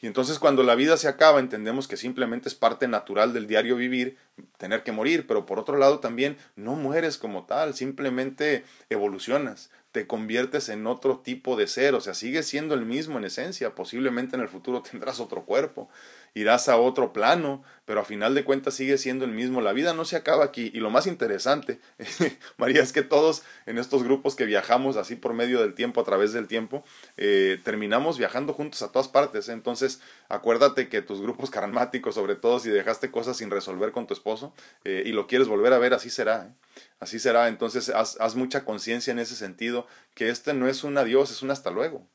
Speaker 1: Y entonces cuando la vida se acaba entendemos que simplemente es parte natural del diario vivir, tener que morir, pero por otro lado también no mueres como tal, simplemente evolucionas, te conviertes en otro tipo de ser, o sea, sigues siendo el mismo en esencia, posiblemente en el futuro <laughs> tendrás otro cuerpo, irás a otro plano, pero a final de cuentas sigue siendo el mismo. La vida no se acaba aquí. Y lo más interesante, <laughs> María, es que todos en estos grupos que viajamos así por medio del tiempo, a través del tiempo, eh, terminamos viajando juntos a todas partes. Entonces, acuérdate que tus grupos <laughs> karmáticos, sobre todo si dejaste cosas sin resolver con tu esposo eh, y lo quieres volver a ver, así será. ¿eh? Así será. Entonces, haz, haz mucha conciencia en ese sentido, que este no es un adiós, es un hasta luego.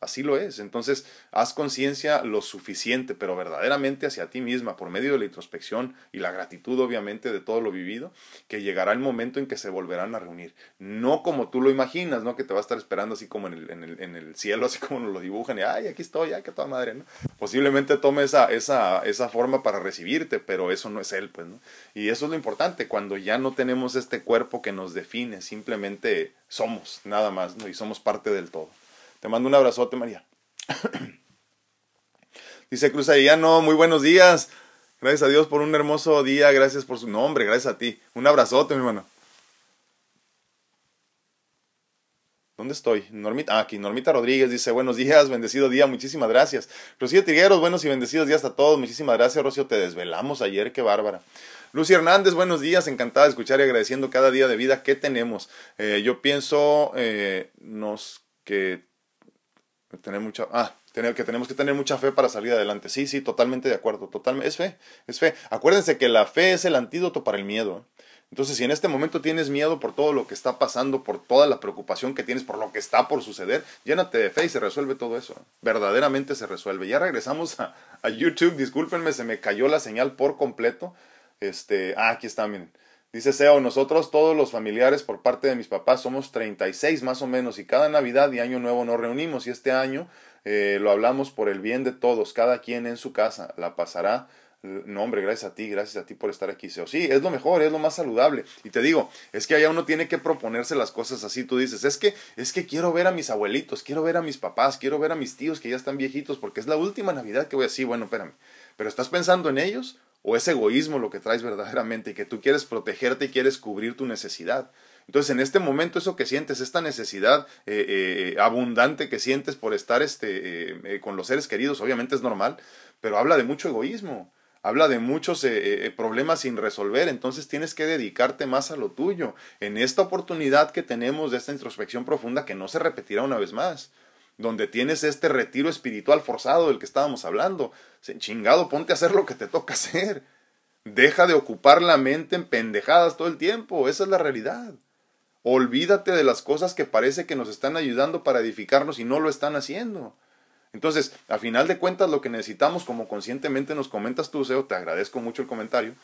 Speaker 1: Así lo es. Entonces, haz conciencia lo suficiente, pero verdaderamente hacia ti misma, por medio de la introspección y la gratitud, obviamente, de todo lo vivido, que llegará el momento en que se volverán a reunir. No como tú lo imaginas, ¿no? Que te va a estar esperando así como en el, en el, en el cielo, así como nos lo dibujan, y ay, aquí estoy, ay, que toda madre, ¿no? Posiblemente tome esa, esa, esa forma para recibirte, pero eso no es él, pues, ¿no? Y eso es lo importante, cuando ya no tenemos este cuerpo que nos define, simplemente somos, nada más, ¿no? Y somos parte del todo. Te mando un abrazote, María. <coughs> Dice Cruz no, muy buenos días. Gracias a Dios por un hermoso día, gracias por su nombre, gracias a ti. Un abrazote, mi hermano. ¿Dónde estoy? Normita, ah, aquí, Normita Rodríguez dice, buenos días, bendecido día, muchísimas gracias. Rocío Tigueros, buenos y bendecidos días a todos, muchísimas gracias, Rocío, te desvelamos ayer, qué bárbara. Lucy Hernández, buenos días, encantada de escuchar y agradeciendo cada día de vida que tenemos. Eh, yo pienso eh, nos, que Tener mucha, ah, tener, que tenemos que tener mucha fe para salir adelante. Sí, sí, totalmente de acuerdo. Totalmente, es fe, es fe. Acuérdense que la fe es el antídoto para el miedo. Entonces, si en este momento tienes miedo por todo lo que está pasando, por toda la preocupación que tienes, por lo que está por suceder, llénate de fe y se resuelve todo eso. Verdaderamente se resuelve. Ya regresamos a, a YouTube. Discúlpenme, se me cayó la señal por completo. Este, ah, aquí está, miren. Dice Seo, nosotros todos los familiares por parte de mis papás somos 36 más o menos y cada Navidad y Año Nuevo nos reunimos y este año eh, lo hablamos por el bien de todos, cada quien en su casa, la pasará no, hombre, gracias a ti, gracias a ti por estar aquí, Seo. Sí, es lo mejor, es lo más saludable. Y te digo, es que allá uno tiene que proponerse las cosas así. Tú dices, es que, es que quiero ver a mis abuelitos, quiero ver a mis papás, quiero ver a mis tíos que ya están viejitos, porque es la última Navidad que voy así. Bueno, espérame. ¿Pero estás pensando en ellos? ¿O es egoísmo lo que traes verdaderamente y que tú quieres protegerte y quieres cubrir tu necesidad? Entonces, en este momento, eso que sientes, esta necesidad eh, eh, abundante que sientes por estar este, eh, con los seres queridos, obviamente es normal, pero habla de mucho egoísmo habla de muchos eh, eh, problemas sin resolver, entonces tienes que dedicarte más a lo tuyo. En esta oportunidad que tenemos de esta introspección profunda que no se repetirá una vez más, donde tienes este retiro espiritual forzado del que estábamos hablando, chingado, ponte a hacer lo que te toca hacer. Deja de ocupar la mente en pendejadas todo el tiempo, esa es la realidad. Olvídate de las cosas que parece que nos están ayudando para edificarnos y no lo están haciendo. Entonces, a final de cuentas, lo que necesitamos, como conscientemente nos comentas tú, Seo, te agradezco mucho el comentario,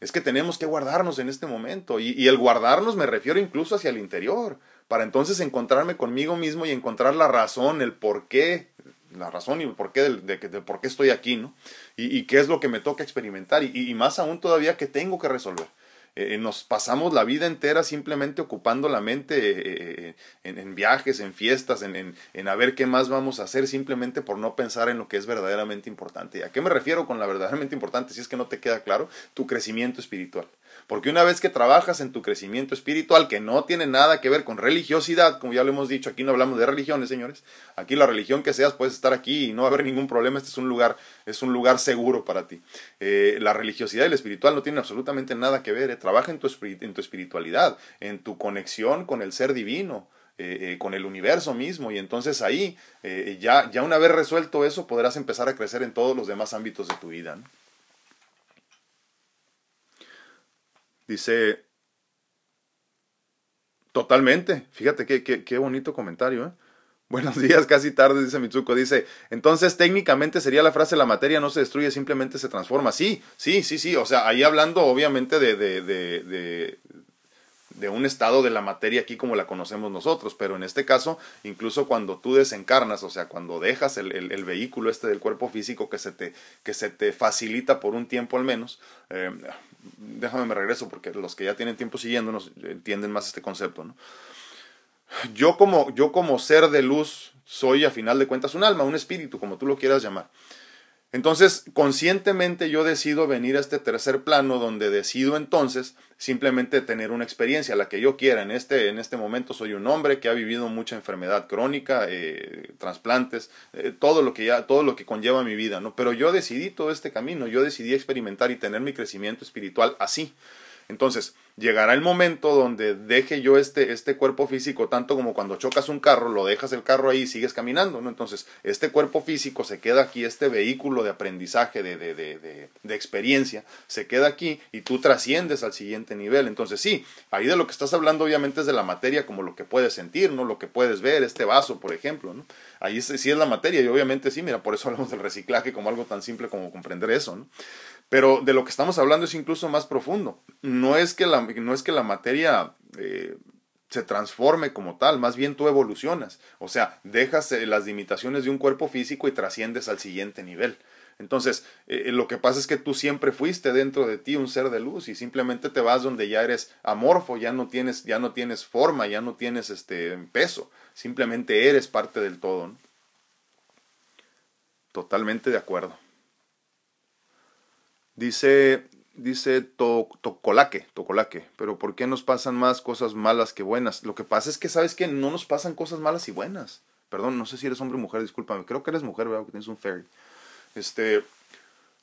Speaker 1: es que tenemos que guardarnos en este momento. Y, el guardarnos me refiero incluso hacia el interior, para entonces encontrarme conmigo mismo y encontrar la razón, el por qué, la razón y el porqué de, de, por qué estoy aquí, ¿no? Y, qué es lo que me toca experimentar, y, más aún todavía que tengo que resolver. Eh, nos pasamos la vida entera simplemente ocupando la mente eh, en, viajes, en fiestas, en, en, a ver qué más vamos a hacer simplemente por no pensar en lo que es verdaderamente importante. ¿A qué me refiero con la verdaderamente importante? Si es que no te queda claro, tu crecimiento espiritual. Porque una vez que trabajas en tu crecimiento espiritual, que no tiene nada que ver con religiosidad, como ya lo hemos dicho, aquí no hablamos de religiones, señores. Aquí la religión que seas puedes estar aquí y no va a haber ningún problema. Este es un lugar, es un lugar seguro para ti. Eh, la religiosidad y el espiritual no tienen absolutamente nada que ver. Eh. Trabaja en tu, espiritualidad, en tu conexión con el ser divino. Eh, con el universo mismo y entonces ahí ya, ya una vez resuelto eso podrás empezar a crecer en todos los demás ámbitos de tu vida. Dice, totalmente, fíjate qué, qué, bonito comentario. ¿eh? <laughs> Buenos días, casi tarde, dice Mitsuko. Dice, entonces técnicamente sería la frase, la materia no se destruye, simplemente se transforma. Sí, sí, sí, sí. O sea, ahí hablando obviamente de un estado de la materia aquí como la conocemos nosotros, pero en este caso, incluso cuando tú desencarnas, o sea, cuando dejas el, el, vehículo este del cuerpo físico que se te, que se te facilita por un tiempo al menos, eh, déjame me regreso porque los que ya tienen tiempo siguiéndonos entienden más este concepto, ¿no? Yo como, yo como ser de luz soy a final de cuentas un alma, un espíritu, como tú lo quieras llamar. Entonces, conscientemente yo decido venir a este tercer plano donde decido entonces simplemente tener una experiencia, la que yo quiera. En este, en este momento soy un hombre que ha vivido mucha enfermedad crónica, eh, trasplantes, eh, todo lo que ya, todo lo que conlleva mi vida, ¿no? Pero yo decidí todo este camino, yo decidí experimentar y tener mi crecimiento espiritual así. Entonces, llegará el momento donde deje yo este, este cuerpo físico, tanto como cuando chocas un carro, lo dejas el carro ahí y sigues caminando, ¿no? Entonces, este cuerpo físico se queda aquí, este vehículo de aprendizaje, de, de, de, de, experiencia, se queda aquí y tú trasciendes al siguiente nivel. Entonces, sí, ahí de lo que estás hablando obviamente es de la materia como lo que puedes sentir, ¿no? Lo que puedes ver, este vaso, por ejemplo, ¿no? Ahí sí es la materia y obviamente sí, mira, por eso hablamos del reciclaje como algo tan simple como comprender eso, ¿no? Pero de lo que estamos hablando es incluso más profundo. No es que la, no es que la materia eh, se transforme como tal, más bien tú evolucionas. O sea, dejas eh, las limitaciones de un cuerpo físico y trasciendes al siguiente nivel. Entonces, eh, lo que pasa es que tú siempre fuiste dentro de ti un ser de luz y simplemente te vas donde ya eres amorfo, ya no tienes, ya no tienes forma, ya no tienes este peso, simplemente eres parte del todo. Totalmente de acuerdo. Dice, dice to, Tocolaque, pero ¿por qué nos pasan más cosas malas que buenas? Lo que pasa es que, ¿sabes que No nos pasan cosas malas y buenas. Perdón, no sé si eres hombre o mujer, discúlpame. Creo que eres mujer, ¿verdad? Que tienes un fairy. Este,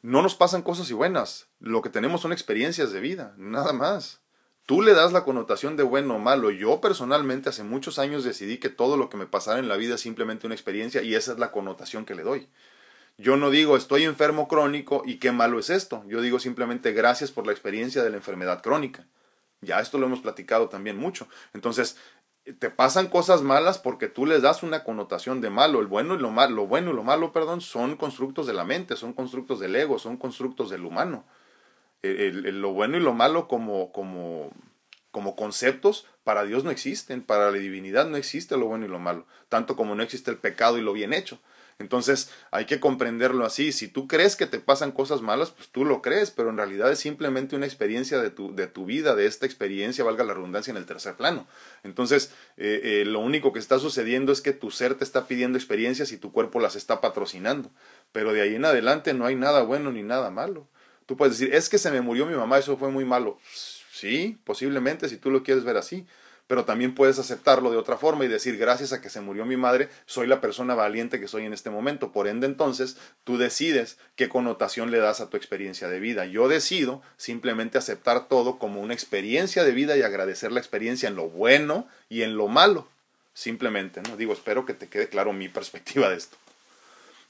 Speaker 1: no nos pasan cosas y buenas. Lo que tenemos son experiencias de vida, nada más. Tú le das la connotación de bueno o malo. Yo personalmente hace muchos años decidí que todo lo que me pasara en la vida es simplemente una experiencia y esa es la connotación que le doy. Yo no digo estoy enfermo crónico y qué malo es esto. Yo digo simplemente gracias por la experiencia de la enfermedad crónica. Ya esto lo hemos platicado también mucho. Entonces, te pasan cosas malas porque tú les das una connotación de malo. El bueno y lo malo, lo bueno y lo malo, perdón, son constructos de la mente, son constructos del ego, son constructos del humano. lo bueno y lo malo como, como, como conceptos para Dios no existen, para la divinidad no existe lo bueno y lo malo, tanto como no existe el pecado y lo bien hecho. Entonces hay que comprenderlo así. Si tú crees que te pasan cosas malas, pues tú lo crees, pero en realidad es simplemente una experiencia de tu, de tu vida, de esta experiencia, valga la redundancia, en el tercer plano. Entonces eh, eh, lo único que está sucediendo es que tu ser te está pidiendo experiencias y tu cuerpo las está patrocinando. Pero de ahí en adelante no hay nada bueno ni nada malo. Tú puedes decir, es que se me murió mi mamá, eso fue muy malo. Sí, posiblemente, si tú lo quieres ver así pero también puedes aceptarlo de otra forma y decir, gracias a que se murió mi madre, soy la persona valiente que soy en este momento. Por ende, entonces, tú decides qué connotación le das a tu experiencia de vida. Yo decido simplemente aceptar todo como una experiencia de vida y agradecer la experiencia en lo bueno y en lo malo. Simplemente, ¿no? Digo, espero que te quede claro mi <laughs> perspectiva de esto.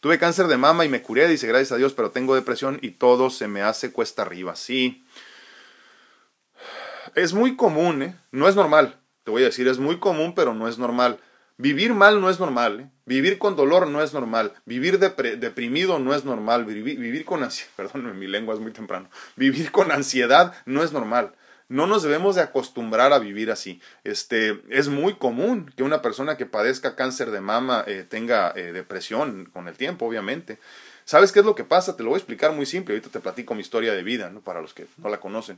Speaker 1: Tuve cáncer de mama y me curé, dice, gracias a Dios, pero tengo depresión y todo se me hace cuesta arriba. Sí. Es muy común, ¿eh? No es normal te voy a decir, es muy común, pero no es normal. Vivir mal no es normal, ¿eh? vivir con dolor no es normal, vivir deprimido no es normal, vivir, con ansiedad, <laughs> perdón, mi lengua es muy temprano, vivir con ansiedad no es normal. No nos debemos de acostumbrar a vivir así. Este, es muy común que una persona que padezca cáncer de mama eh, tenga eh, depresión con el tiempo, obviamente. ¿Sabes qué es lo que pasa? Te lo voy a explicar muy simple. Ahorita te platico mi historia de vida, ¿no? para los que no la conocen.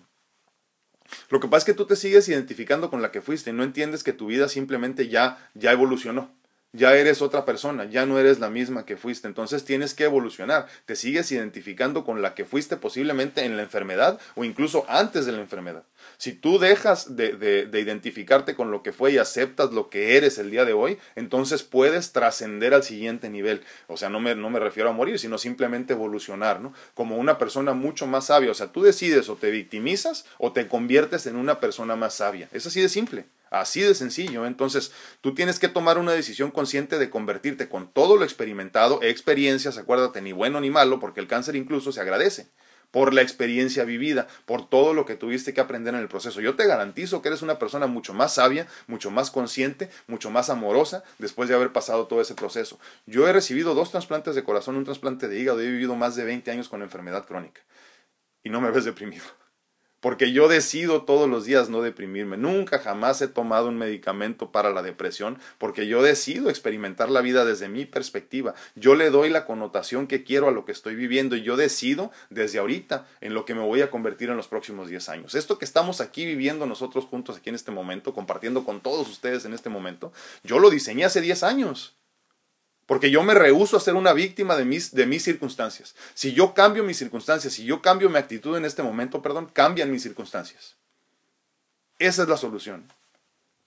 Speaker 1: Lo que pasa es que tú te sigues identificando con la que fuiste y no entiendes que tu vida simplemente ya, ya evolucionó ya eres otra persona, ya no eres la misma que fuiste, entonces tienes que evolucionar, te sigues identificando con la que fuiste posiblemente en la enfermedad o incluso antes de la enfermedad. Si tú dejas de, de, identificarte con lo que fue y aceptas lo que eres el día de hoy, entonces puedes trascender al siguiente nivel. O sea, no me, no me refiero a morir, sino simplemente evolucionar, ¿no? Como una persona mucho más sabia. O sea, tú decides o te victimizas o te conviertes en una persona más sabia. Es así de simple. Así de sencillo. Entonces, tú tienes que tomar una decisión consciente de convertirte con todo lo experimentado, experiencias, acuérdate, ni bueno ni malo, porque el cáncer incluso se agradece por la experiencia vivida, por todo lo que tuviste que aprender en el proceso. Yo te garantizo que eres una persona mucho más sabia, mucho más consciente, mucho más amorosa después de haber pasado todo ese proceso. Yo he recibido dos trasplantes de corazón, un trasplante de hígado, he vivido más de 20 años con enfermedad crónica y no me ves deprimido porque yo decido todos los días no deprimirme. Nunca jamás he tomado un medicamento para la depresión porque yo decido experimentar la vida desde mi perspectiva. Yo le doy la connotación que quiero a lo que estoy viviendo y yo decido desde ahorita en lo que me voy a convertir en los próximos 10 años. Esto que estamos aquí viviendo nosotros juntos aquí en este momento, compartiendo con todos ustedes en este momento, yo lo diseñé hace 10 años. Porque yo me rehúso a ser una víctima de mis, de mis circunstancias. Si yo cambio mis circunstancias, si yo cambio mi actitud en este momento, perdón, cambian mis circunstancias. Esa es la solución.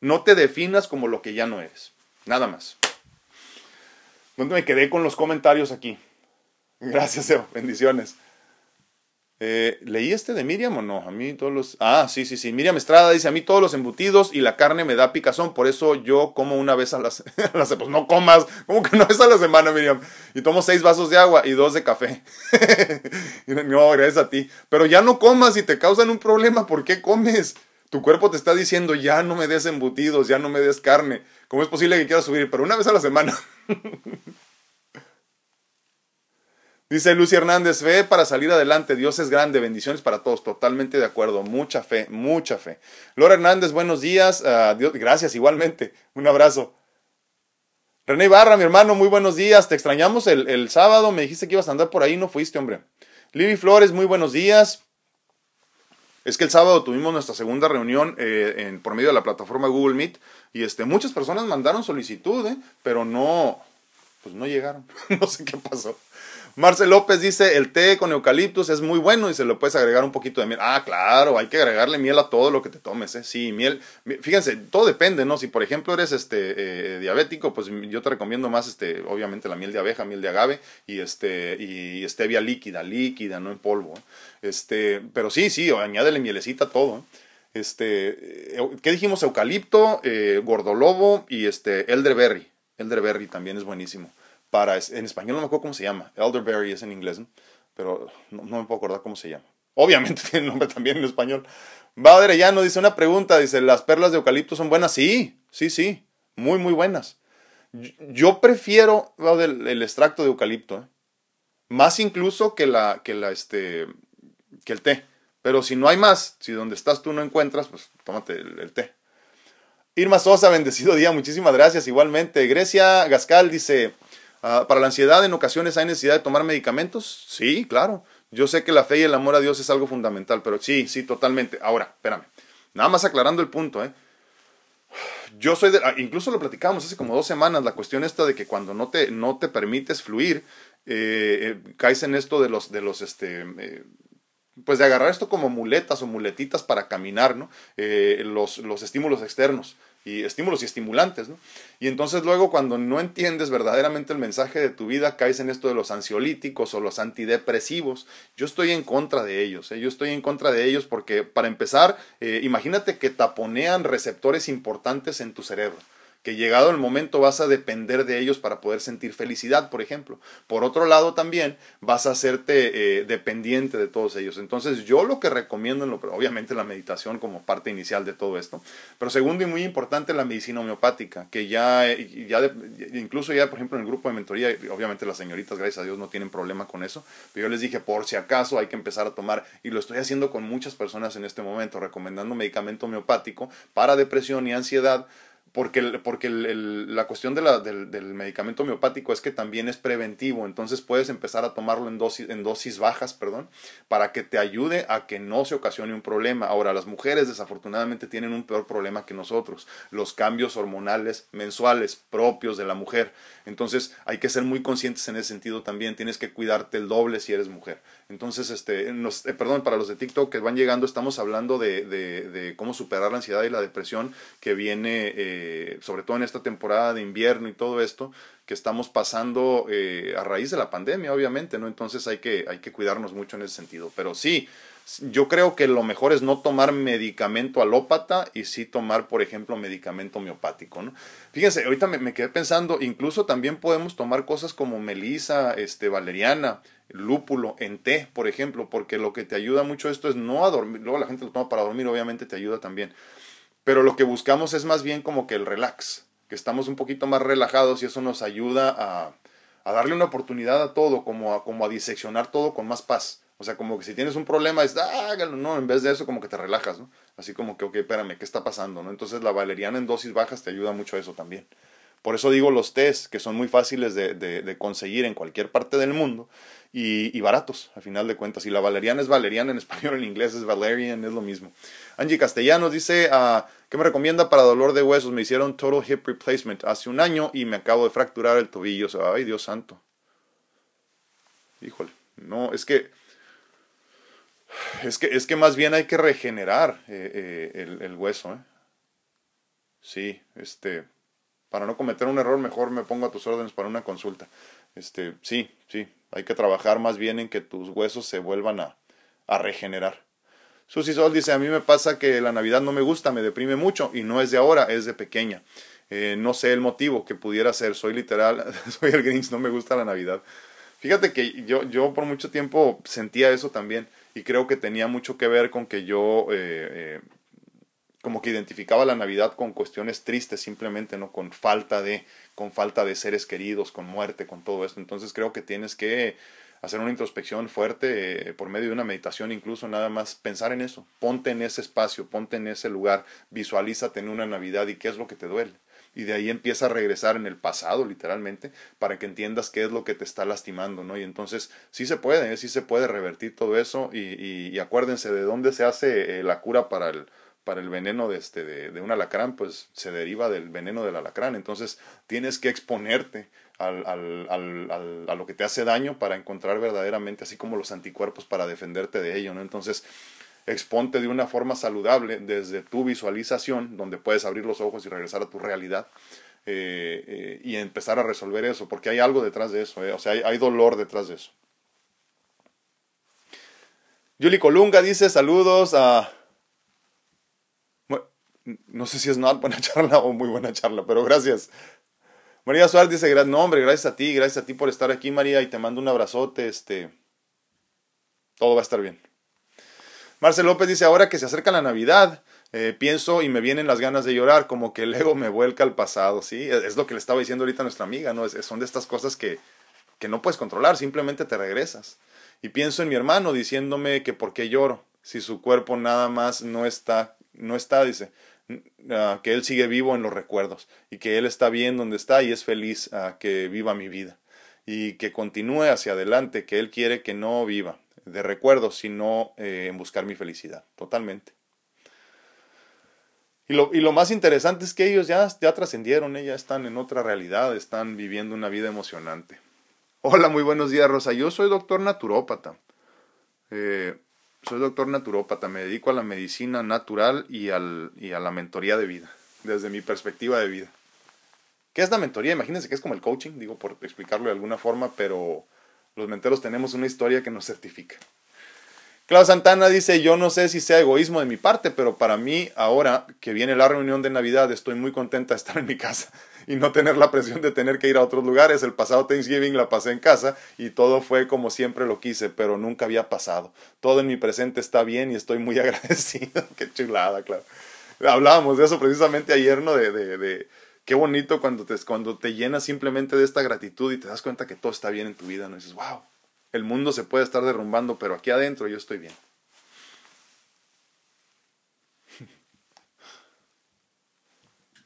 Speaker 1: No te definas como lo que ya no eres. Nada más. ¿Dónde me quedé con los comentarios aquí? Gracias, Eo. Bendiciones. Eh, ¿Leí este de Miriam o no? A mí todos los... Ah, sí, sí, sí. Miriam Estrada dice, a mí todos los embutidos y la carne me da picazón, por eso yo como una vez a la, semana. <laughs> Pues no comas, ¿cómo que no es a la semana, Miriam? Y tomo seis vasos de agua y dos de café. <laughs> no, gracias a ti. Pero ya no comas y te causan un problema, ¿por qué comes? Tu cuerpo te está diciendo, ya no me des embutidos, ya no me des carne. ¿Cómo es posible que quieras subir? Pero una vez a la semana. <laughs> Dice Lucy Hernández, fe para salir adelante, Dios es grande, bendiciones para todos, totalmente de acuerdo, mucha fe, mucha fe. Laura Hernández, buenos días, uh, Dios, gracias igualmente, un abrazo. René Barra, mi hermano, muy buenos días, te extrañamos el, el, sábado, me dijiste que ibas a andar por ahí, no fuiste, hombre. Libby Flores, muy buenos días. Es que el sábado tuvimos nuestra segunda reunión eh, en, por medio de la plataforma Google Meet y este, muchas personas mandaron solicitud, eh, pero no, pues no llegaron, <laughs> no sé qué pasó. Marcel López dice, el té con eucaliptus es muy bueno y se le puedes agregar un poquito de miel. Ah, claro, hay que agregarle miel a todo lo que te tomes, ¿eh? Sí, miel. Fíjense, todo depende, ¿no? Si por ejemplo eres este eh, diabético, pues yo te recomiendo más, este, obviamente la miel de abeja, miel de agave y este, y stevia líquida, líquida, no en polvo. Este, pero sí, sí, añádele mielecita a todo. Este, eh, ¿qué dijimos? Eucalipto, eh, gordolobo y este, elderberry. Elderberry también es buenísimo en español no me acuerdo cómo se llama, elderberry es en inglés, pero no, me puedo acordar cómo se llama. Obviamente <laughs> tiene nombre también en español. ya nos dice una pregunta, dice, ¿las perlas de eucalipto son buenas? Sí, sí, sí, muy, muy buenas. Yo prefiero el, el extracto de eucalipto, ¿eh? más incluso que, la, que, la, este, que el té. Pero si no hay más, si donde estás tú no encuentras, pues tómate el té. Irma Sosa, bendecido día, muchísimas gracias. Igualmente, Grecia Gascal dice, Ah, para la ansiedad en ocasiones hay necesidad de tomar medicamentos. Sí, claro. Yo sé que la fe y el amor a Dios es algo fundamental, pero sí, sí, totalmente. Ahora, espérame. Nada más aclarando el punto, ¿eh? Yo soy de, ah, incluso lo platicamos hace como dos semanas, la cuestión esta de que cuando no te, no te permites fluir, eh, eh, caes en esto de los, de los, este, eh, pues de agarrar esto como muletas o muletitas para caminar, ¿no? los, los estímulos externos y estímulos y estimulantes, ¿no? Y entonces luego cuando no entiendes verdaderamente el mensaje de tu vida, caes en esto de los ansiolíticos o los antidepresivos. Yo estoy en contra de ellos, ¿eh? yo estoy en contra de ellos porque para empezar, eh, imagínate que taponean receptores importantes en tu cerebro que llegado el momento vas a depender de ellos para poder sentir felicidad, por ejemplo. Por otro lado, también vas a hacerte eh, dependiente de todos ellos. Entonces, yo lo que recomiendo, en lo, obviamente la meditación como parte inicial de todo esto, pero segundo y muy importante, la medicina homeopática, que ya, ya incluso ya, por ejemplo, en el grupo de mentoría, obviamente las señoritas, gracias a Dios, no tienen problema con eso, pero yo les dije, por si acaso hay que empezar a tomar, y lo estoy haciendo con muchas personas en este momento, recomendando medicamento homeopático para depresión y ansiedad, porque, porque la cuestión de la, del, del, medicamento homeopático es que también es preventivo, entonces puedes empezar a tomarlo en dosis, en dosis bajas, perdón, para que te ayude a que no se ocasione un problema. Ahora, las mujeres desafortunadamente tienen un peor problema que nosotros, los cambios hormonales mensuales propios de la mujer. Entonces hay que ser muy conscientes en ese sentido también, tienes que cuidarte el doble si eres mujer. Entonces, este, eh, perdón, para los de TikTok que van llegando, estamos hablando de, de, de cómo superar la ansiedad y la depresión que viene... Eh, eh, sobre todo en esta temporada de invierno y todo esto, que estamos pasando eh, a raíz de la pandemia, obviamente, ¿no? Entonces hay que, hay que cuidarnos mucho en ese sentido. Pero sí, yo creo que lo mejor es no tomar medicamento alópata y sí tomar, por ejemplo, medicamento homeopático, ¿no? Fíjense, ahorita me, quedé pensando, incluso también podemos tomar cosas como melisa, este, valeriana, lúpulo en té, por ejemplo, porque lo que te ayuda mucho esto es no a dormir, luego la gente lo toma para dormir, obviamente te ayuda también, pero lo que buscamos es más bien como que el relax, que estamos un poquito más relajados y eso nos ayuda a, darle una oportunidad a todo, como a, diseccionar todo con más paz. O sea, como que si tienes un problema, es, hágalo, no, en vez de eso como que te relajas, ¿no? Así como que, ok, espérame, ¿qué está pasando? ¿no? Entonces la valeriana en dosis bajas te ayuda mucho a eso también. Por eso digo los test, que son muy fáciles de, conseguir en cualquier parte del mundo y, baratos, a final de cuentas. Y la valeriana es valeriana en español, en inglés es valerian, es lo mismo. Angie Castellanos dice, uh, ¿qué me recomienda para dolor de huesos? Me hicieron total hip replacement hace un año y me acabo de fracturar el tobillo. Ay, Dios santo. Híjole, no, es que... Es que, es que más bien hay que regenerar eh, eh, el, el, hueso. ¿eh? Sí, este, para no cometer un error, mejor me pongo a tus órdenes para una consulta. Este, sí, sí, hay que trabajar más bien en que tus huesos se vuelvan a, a regenerar. Susi Sol dice, a mí me pasa que la Navidad no me gusta, me deprime mucho y no es de ahora, es de pequeña. Eh, no sé el motivo que pudiera ser, soy literal, <laughs> soy el Grinch, no me gusta la Navidad. Fíjate que yo, yo por mucho tiempo sentía eso también y creo que tenía mucho que ver con que yo eh, eh, como que identificaba la Navidad con cuestiones tristes simplemente, ¿no? Con falta de, con falta de seres queridos, con muerte, con todo esto. Entonces creo que tienes que hacer una introspección fuerte eh, por medio de una meditación, incluso nada más pensar en eso, ponte en ese espacio, ponte en ese lugar, visualízate en una Navidad y qué es lo que te duele. Y de ahí empieza a regresar en el pasado, literalmente, para que entiendas qué es lo que te está lastimando, ¿no? Y entonces sí se puede, ¿eh? sí se puede revertir todo eso y, y, acuérdense de dónde se hace eh, la cura para el, para el veneno de, este, de, de, un alacrán, pues se deriva del veneno del alacrán. Entonces tienes que exponerte al, al, al, a lo que te hace daño para encontrar verdaderamente, así como los anticuerpos para defenderte de ello, ¿no? Entonces, exponte de una forma saludable desde tu visualización, donde puedes abrir los ojos y regresar a tu realidad. Eh, eh, y empezar a resolver eso, porque hay algo detrás de eso, eh, o sea, hay, hay, dolor detrás de eso. Julie Colunga dice saludos a... No sé si es una <laughs> buena charla o muy buena charla, pero gracias. María Suárez dice, gran nombre, gracias a ti, gracias a ti por estar aquí, María, y te mando un abrazote, este, todo va a estar bien. Marcel López dice, ahora que se acerca la Navidad, eh, pienso y me vienen las ganas de llorar, como que el ego me vuelca al pasado, ¿sí? Es lo que le estaba diciendo ahorita a nuestra amiga, ¿no? Es, son de estas cosas que, que no puedes controlar, simplemente te regresas. Y pienso en mi hermano diciéndome que por qué lloro, si su cuerpo nada más no está, no está, dice, uh, que Él sigue vivo en los recuerdos y que Él está bien donde está y es feliz uh, que viva mi vida. y que continúe hacia adelante, que Él quiere que no viva de recuerdos, sino eh, en buscar mi felicidad, totalmente. Y lo, y lo, más interesante es que ellos ya, ya trascendieron, ¿eh? ya están en otra realidad, están viviendo una vida emocionante. Hola, muy buenos días, Rosa. Yo soy doctor naturópata. Eh, soy doctor naturópata, me dedico a la medicina natural y, al, y a la mentoría de vida, desde mi perspectiva de vida. ¿Qué es la mentoría? Imagínense que es como el coaching, digo por explicarlo de alguna forma, pero los menteros tenemos una historia que nos certifica. Clau Santana dice, yo no sé si sea egoísmo de mi parte, pero para mí, ahora que viene la reunión de Navidad, estoy muy contenta de estar en mi casa y no tener la presión de tener que ir a otros lugares. El pasado Thanksgiving la pasé en casa y todo fue como siempre lo quise, pero nunca había pasado. Todo en mi presente está bien y estoy muy <laughs> agradecido. Qué chulada, claro. Hablábamos de eso precisamente ayer, ¿no? De, de, de qué bonito cuando te, cuando te llenas simplemente de esta gratitud y te das cuenta que todo está bien en tu vida, ¿no? Y dices, wow, el mundo se puede estar derrumbando, pero aquí adentro yo estoy bien. <laughs>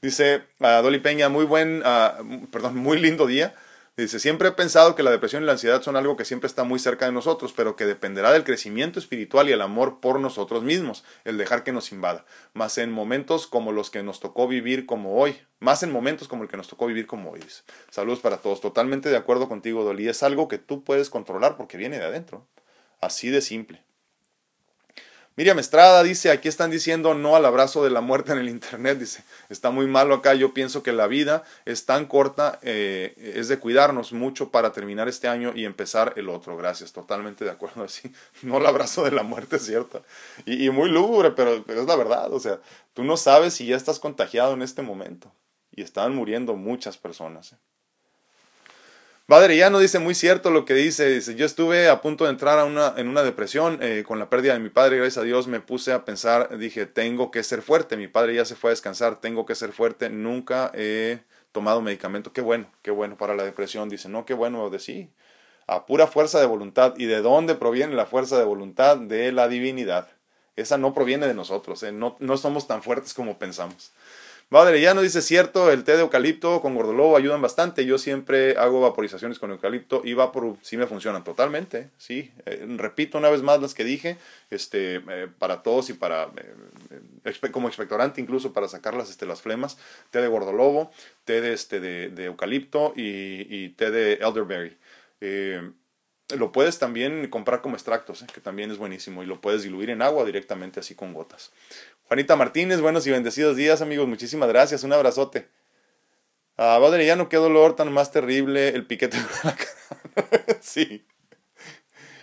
Speaker 1: Dice uh, Dolly Peña, muy buen, uh, perdón, muy lindo día. Dice, siempre he pensado que la depresión y la ansiedad son algo que siempre está muy cerca de nosotros, pero que dependerá del crecimiento espiritual y el amor por nosotros mismos, el dejar que nos invada. Más en momentos como los que nos tocó vivir como hoy, más en momentos como el que nos tocó vivir como hoy. Saludos para todos. Totalmente de acuerdo contigo, Dolly. Es algo que tú puedes controlar porque viene de adentro. Así de simple. Miriam Estrada dice, aquí están diciendo no al abrazo de la muerte en el Internet, dice, está muy malo acá, yo pienso que la vida es tan corta, eh, es de cuidarnos mucho para terminar este año y empezar el otro, gracias, totalmente de acuerdo, <laughs> así, no al abrazo de la muerte, es cierto, y, muy lúgubre, pero, es la verdad, o sea, tú no sabes si ya estás contagiado en este momento, y están muriendo muchas personas. ¿eh? Padre, ya no dice muy cierto lo que dice. Dice, yo estuve a punto de entrar a una, en una depresión eh, con la pérdida de mi padre. Gracias a Dios me puse a pensar, dije, tengo que ser fuerte. Mi padre ya se fue a descansar, tengo que ser fuerte. Nunca he tomado medicamento. Qué bueno, qué bueno para la depresión. Dice, no, qué bueno de sí. A pura fuerza de voluntad. ¿Y de dónde proviene la fuerza de voluntad? De la divinidad. Esa no proviene de nosotros. Eh. No, no somos tan fuertes como pensamos. Ya no dice cierto, el té de eucalipto con gordolobo ayudan bastante. Yo siempre hago vaporizaciones con eucalipto y vapor sí me funcionan totalmente. Sí, eh, repito una vez más las que dije, este, eh, para todos y para eh, como expectorante incluso para sacar las, este, las flemas. Té de gordolobo, té de, este, de, eucalipto y, y, té de elderberry. lo puedes también comprar como extractos, que también es buenísimo, y lo puedes diluir en agua directamente así con gotas. Juanita Martínez, buenos y bendecidos días, amigos. Muchísimas gracias. Un abrazote. Ah, no qué dolor tan más terrible el piquete de la cara. <laughs> sí.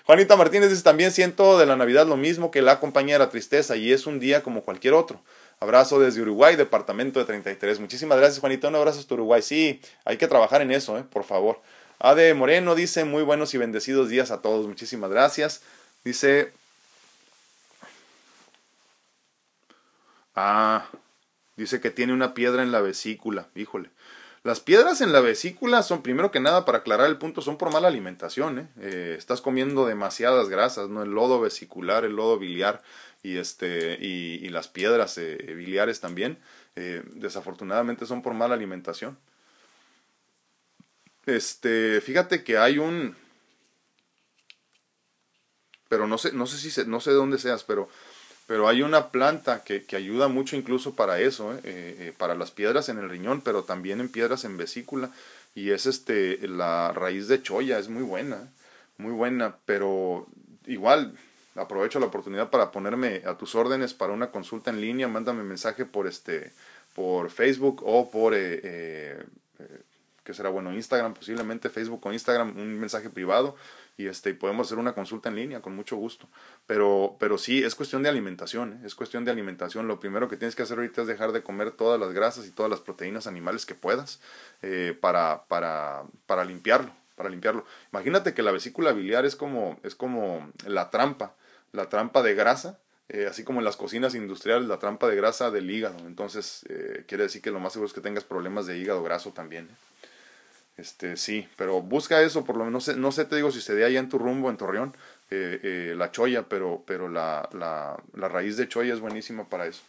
Speaker 1: Juanita Martínez dice, también siento de la Navidad lo mismo que la compañía de la tristeza y es un día como cualquier otro. Abrazo desde Uruguay, departamento de 33. Muchísimas gracias, Juanita. Un abrazo hasta Uruguay. Sí, hay que trabajar en eso, eh, por favor. Ade Moreno dice, muy buenos y bendecidos días a todos. Muchísimas gracias. Dice, Ah, dice que tiene una piedra en la vesícula. Híjole. Las piedras en la vesícula son, primero que nada, para aclarar el punto, son por mala alimentación. ¿eh? Eh, estás comiendo demasiadas grasas, ¿no? El lodo vesicular, el lodo biliar y, este, y, las piedras eh, biliares también, desafortunadamente son por mala alimentación. Este, fíjate que hay un... Pero no sé, no sé si no sé de dónde seas, pero pero hay una planta que, que ayuda mucho incluso para eso, ¿eh? Eh, eh, para las piedras en el riñón, pero también en piedras en vesícula. Y es este la raíz de choya, es muy buena, muy buena, pero igual aprovecho la oportunidad para ponerme a tus órdenes para una consulta en línea, mándame mensaje por este por Facebook o por que será bueno Instagram, posiblemente Facebook o Instagram, un mensaje privado y este podemos hacer una consulta en línea con mucho gusto. Pero, pero sí, es cuestión de alimentación, ¿eh? es cuestión de alimentación. Lo primero que tienes que hacer ahorita es dejar de comer todas las grasas y todas las proteínas animales que puedas eh, para, para, para limpiarlo, para limpiarlo. Imagínate que la vesícula biliar es como, es como la trampa, la trampa de grasa. Eh, así como en las cocinas industriales, la trampa de grasa del hígado. Entonces, quiere decir que lo más seguro es que tengas problemas de hígado graso también. Este, sí, pero busca eso, por lo menos, no sé, te digo si se ve allá en tu rumbo, en Torreón, eh, eh, la choya, pero, pero la, la, la, raíz de choya es buenísima para eso.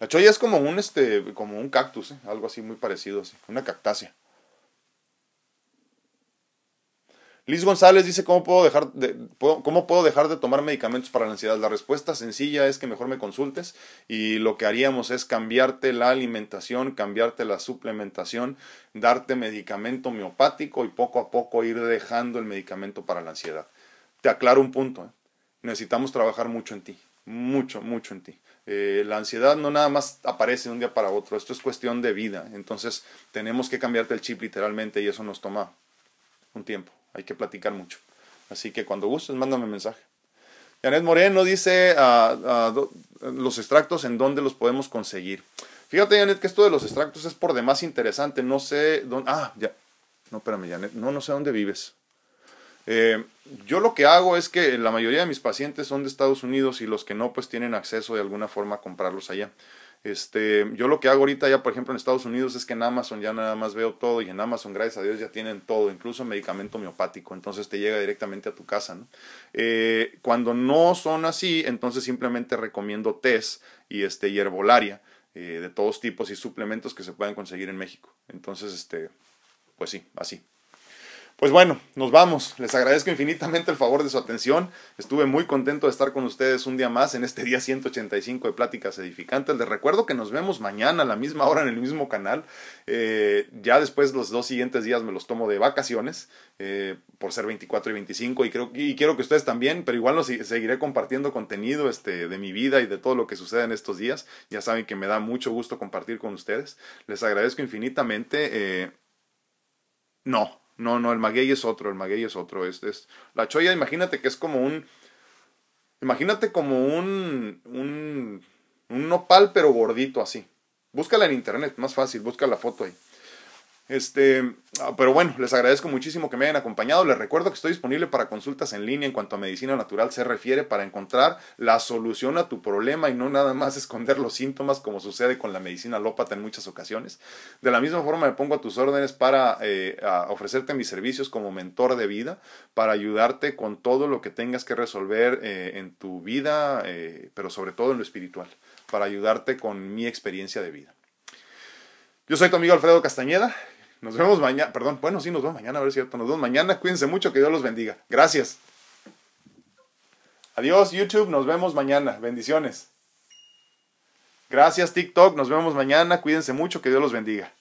Speaker 1: La choya es como un, este, como un cactus, ¿eh? algo así muy parecido, así, una cactácea. Liz González dice, ¿cómo puedo, dejar de, ¿cómo puedo dejar de tomar medicamentos para la ansiedad? La respuesta sencilla es que mejor me consultes y lo que haríamos es cambiarte la alimentación, cambiarte la suplementación, darte medicamento homeopático y poco a poco ir dejando el medicamento para la ansiedad. Te aclaro un punto, ¿eh? necesitamos trabajar mucho en ti, mucho, mucho en ti. Eh, la ansiedad no nada más aparece de un día para otro, esto es cuestión de vida, entonces tenemos que cambiarte el chip literalmente y eso nos toma un tiempo hay que platicar mucho. Así que cuando gustes, mándame un mensaje. Janet Moreno dice ah, ah, los extractos en dónde los podemos conseguir. Fíjate, Janet, que esto de los extractos es por demás interesante. No sé dónde. Ah, ya. No, espérame, Janet. No, no sé dónde vives. Eh, yo lo que hago es que la mayoría de mis pacientes son de Estados Unidos y los que no, pues tienen acceso de alguna forma a comprarlos allá. Este, yo lo que hago ahorita ya, por ejemplo, en Estados Unidos es que en Amazon ya nada más veo todo y en Amazon, gracias a Dios, ya tienen todo, incluso medicamento homeopático, entonces te llega directamente a tu casa. ¿no? Eh, cuando no son así, entonces simplemente recomiendo test y, este, y herbolaria eh, de todos tipos y suplementos que se pueden conseguir en México. Entonces, este, pues sí, así. Pues bueno, nos vamos. Les agradezco infinitamente el favor de su atención. Estuve muy contento de estar con ustedes un día más en este día 185 de Pláticas Edificantes. Les recuerdo que nos vemos mañana a la misma hora en el mismo canal. Eh, ya después los dos siguientes días me los tomo de vacaciones eh, por ser 24 y 25 y, creo, quiero que ustedes también, pero igual los seguiré compartiendo contenido este, de mi vida y de todo lo que sucede en estos días. Ya saben que me da mucho gusto compartir con ustedes. Les agradezco infinitamente. Eh, no, no, no, el maguey es otro, el maguey es otro. Es, es, la choya, imagínate que es como un. Imagínate como un. un. un nopal, pero gordito así. Búscala en internet, más fácil, busca la foto ahí. Este, ah, pero bueno, les agradezco muchísimo que me hayan acompañado. Les recuerdo que estoy disponible para consultas en línea en cuanto a medicina natural se refiere para encontrar la solución a tu problema y no nada más esconder los síntomas como sucede con la medicina alópata en muchas ocasiones. De la misma forma me pongo a tus órdenes para eh, ofrecerte mis servicios como mentor de vida, para ayudarte con todo lo que tengas que resolver eh, en tu vida, eh, pero sobre todo en lo espiritual, para ayudarte con mi experiencia de vida. Yo soy tu amigo Alfredo Castañeda. Nos vemos mañana. Perdón, bueno, sí, nos vemos mañana, a ver si cierto. Nos vemos mañana. Cuídense mucho, que Dios los bendiga. Gracias. Adiós, YouTube. Nos vemos mañana. Bendiciones. Gracias, TikTok. Nos vemos mañana. Cuídense mucho, que Dios los bendiga.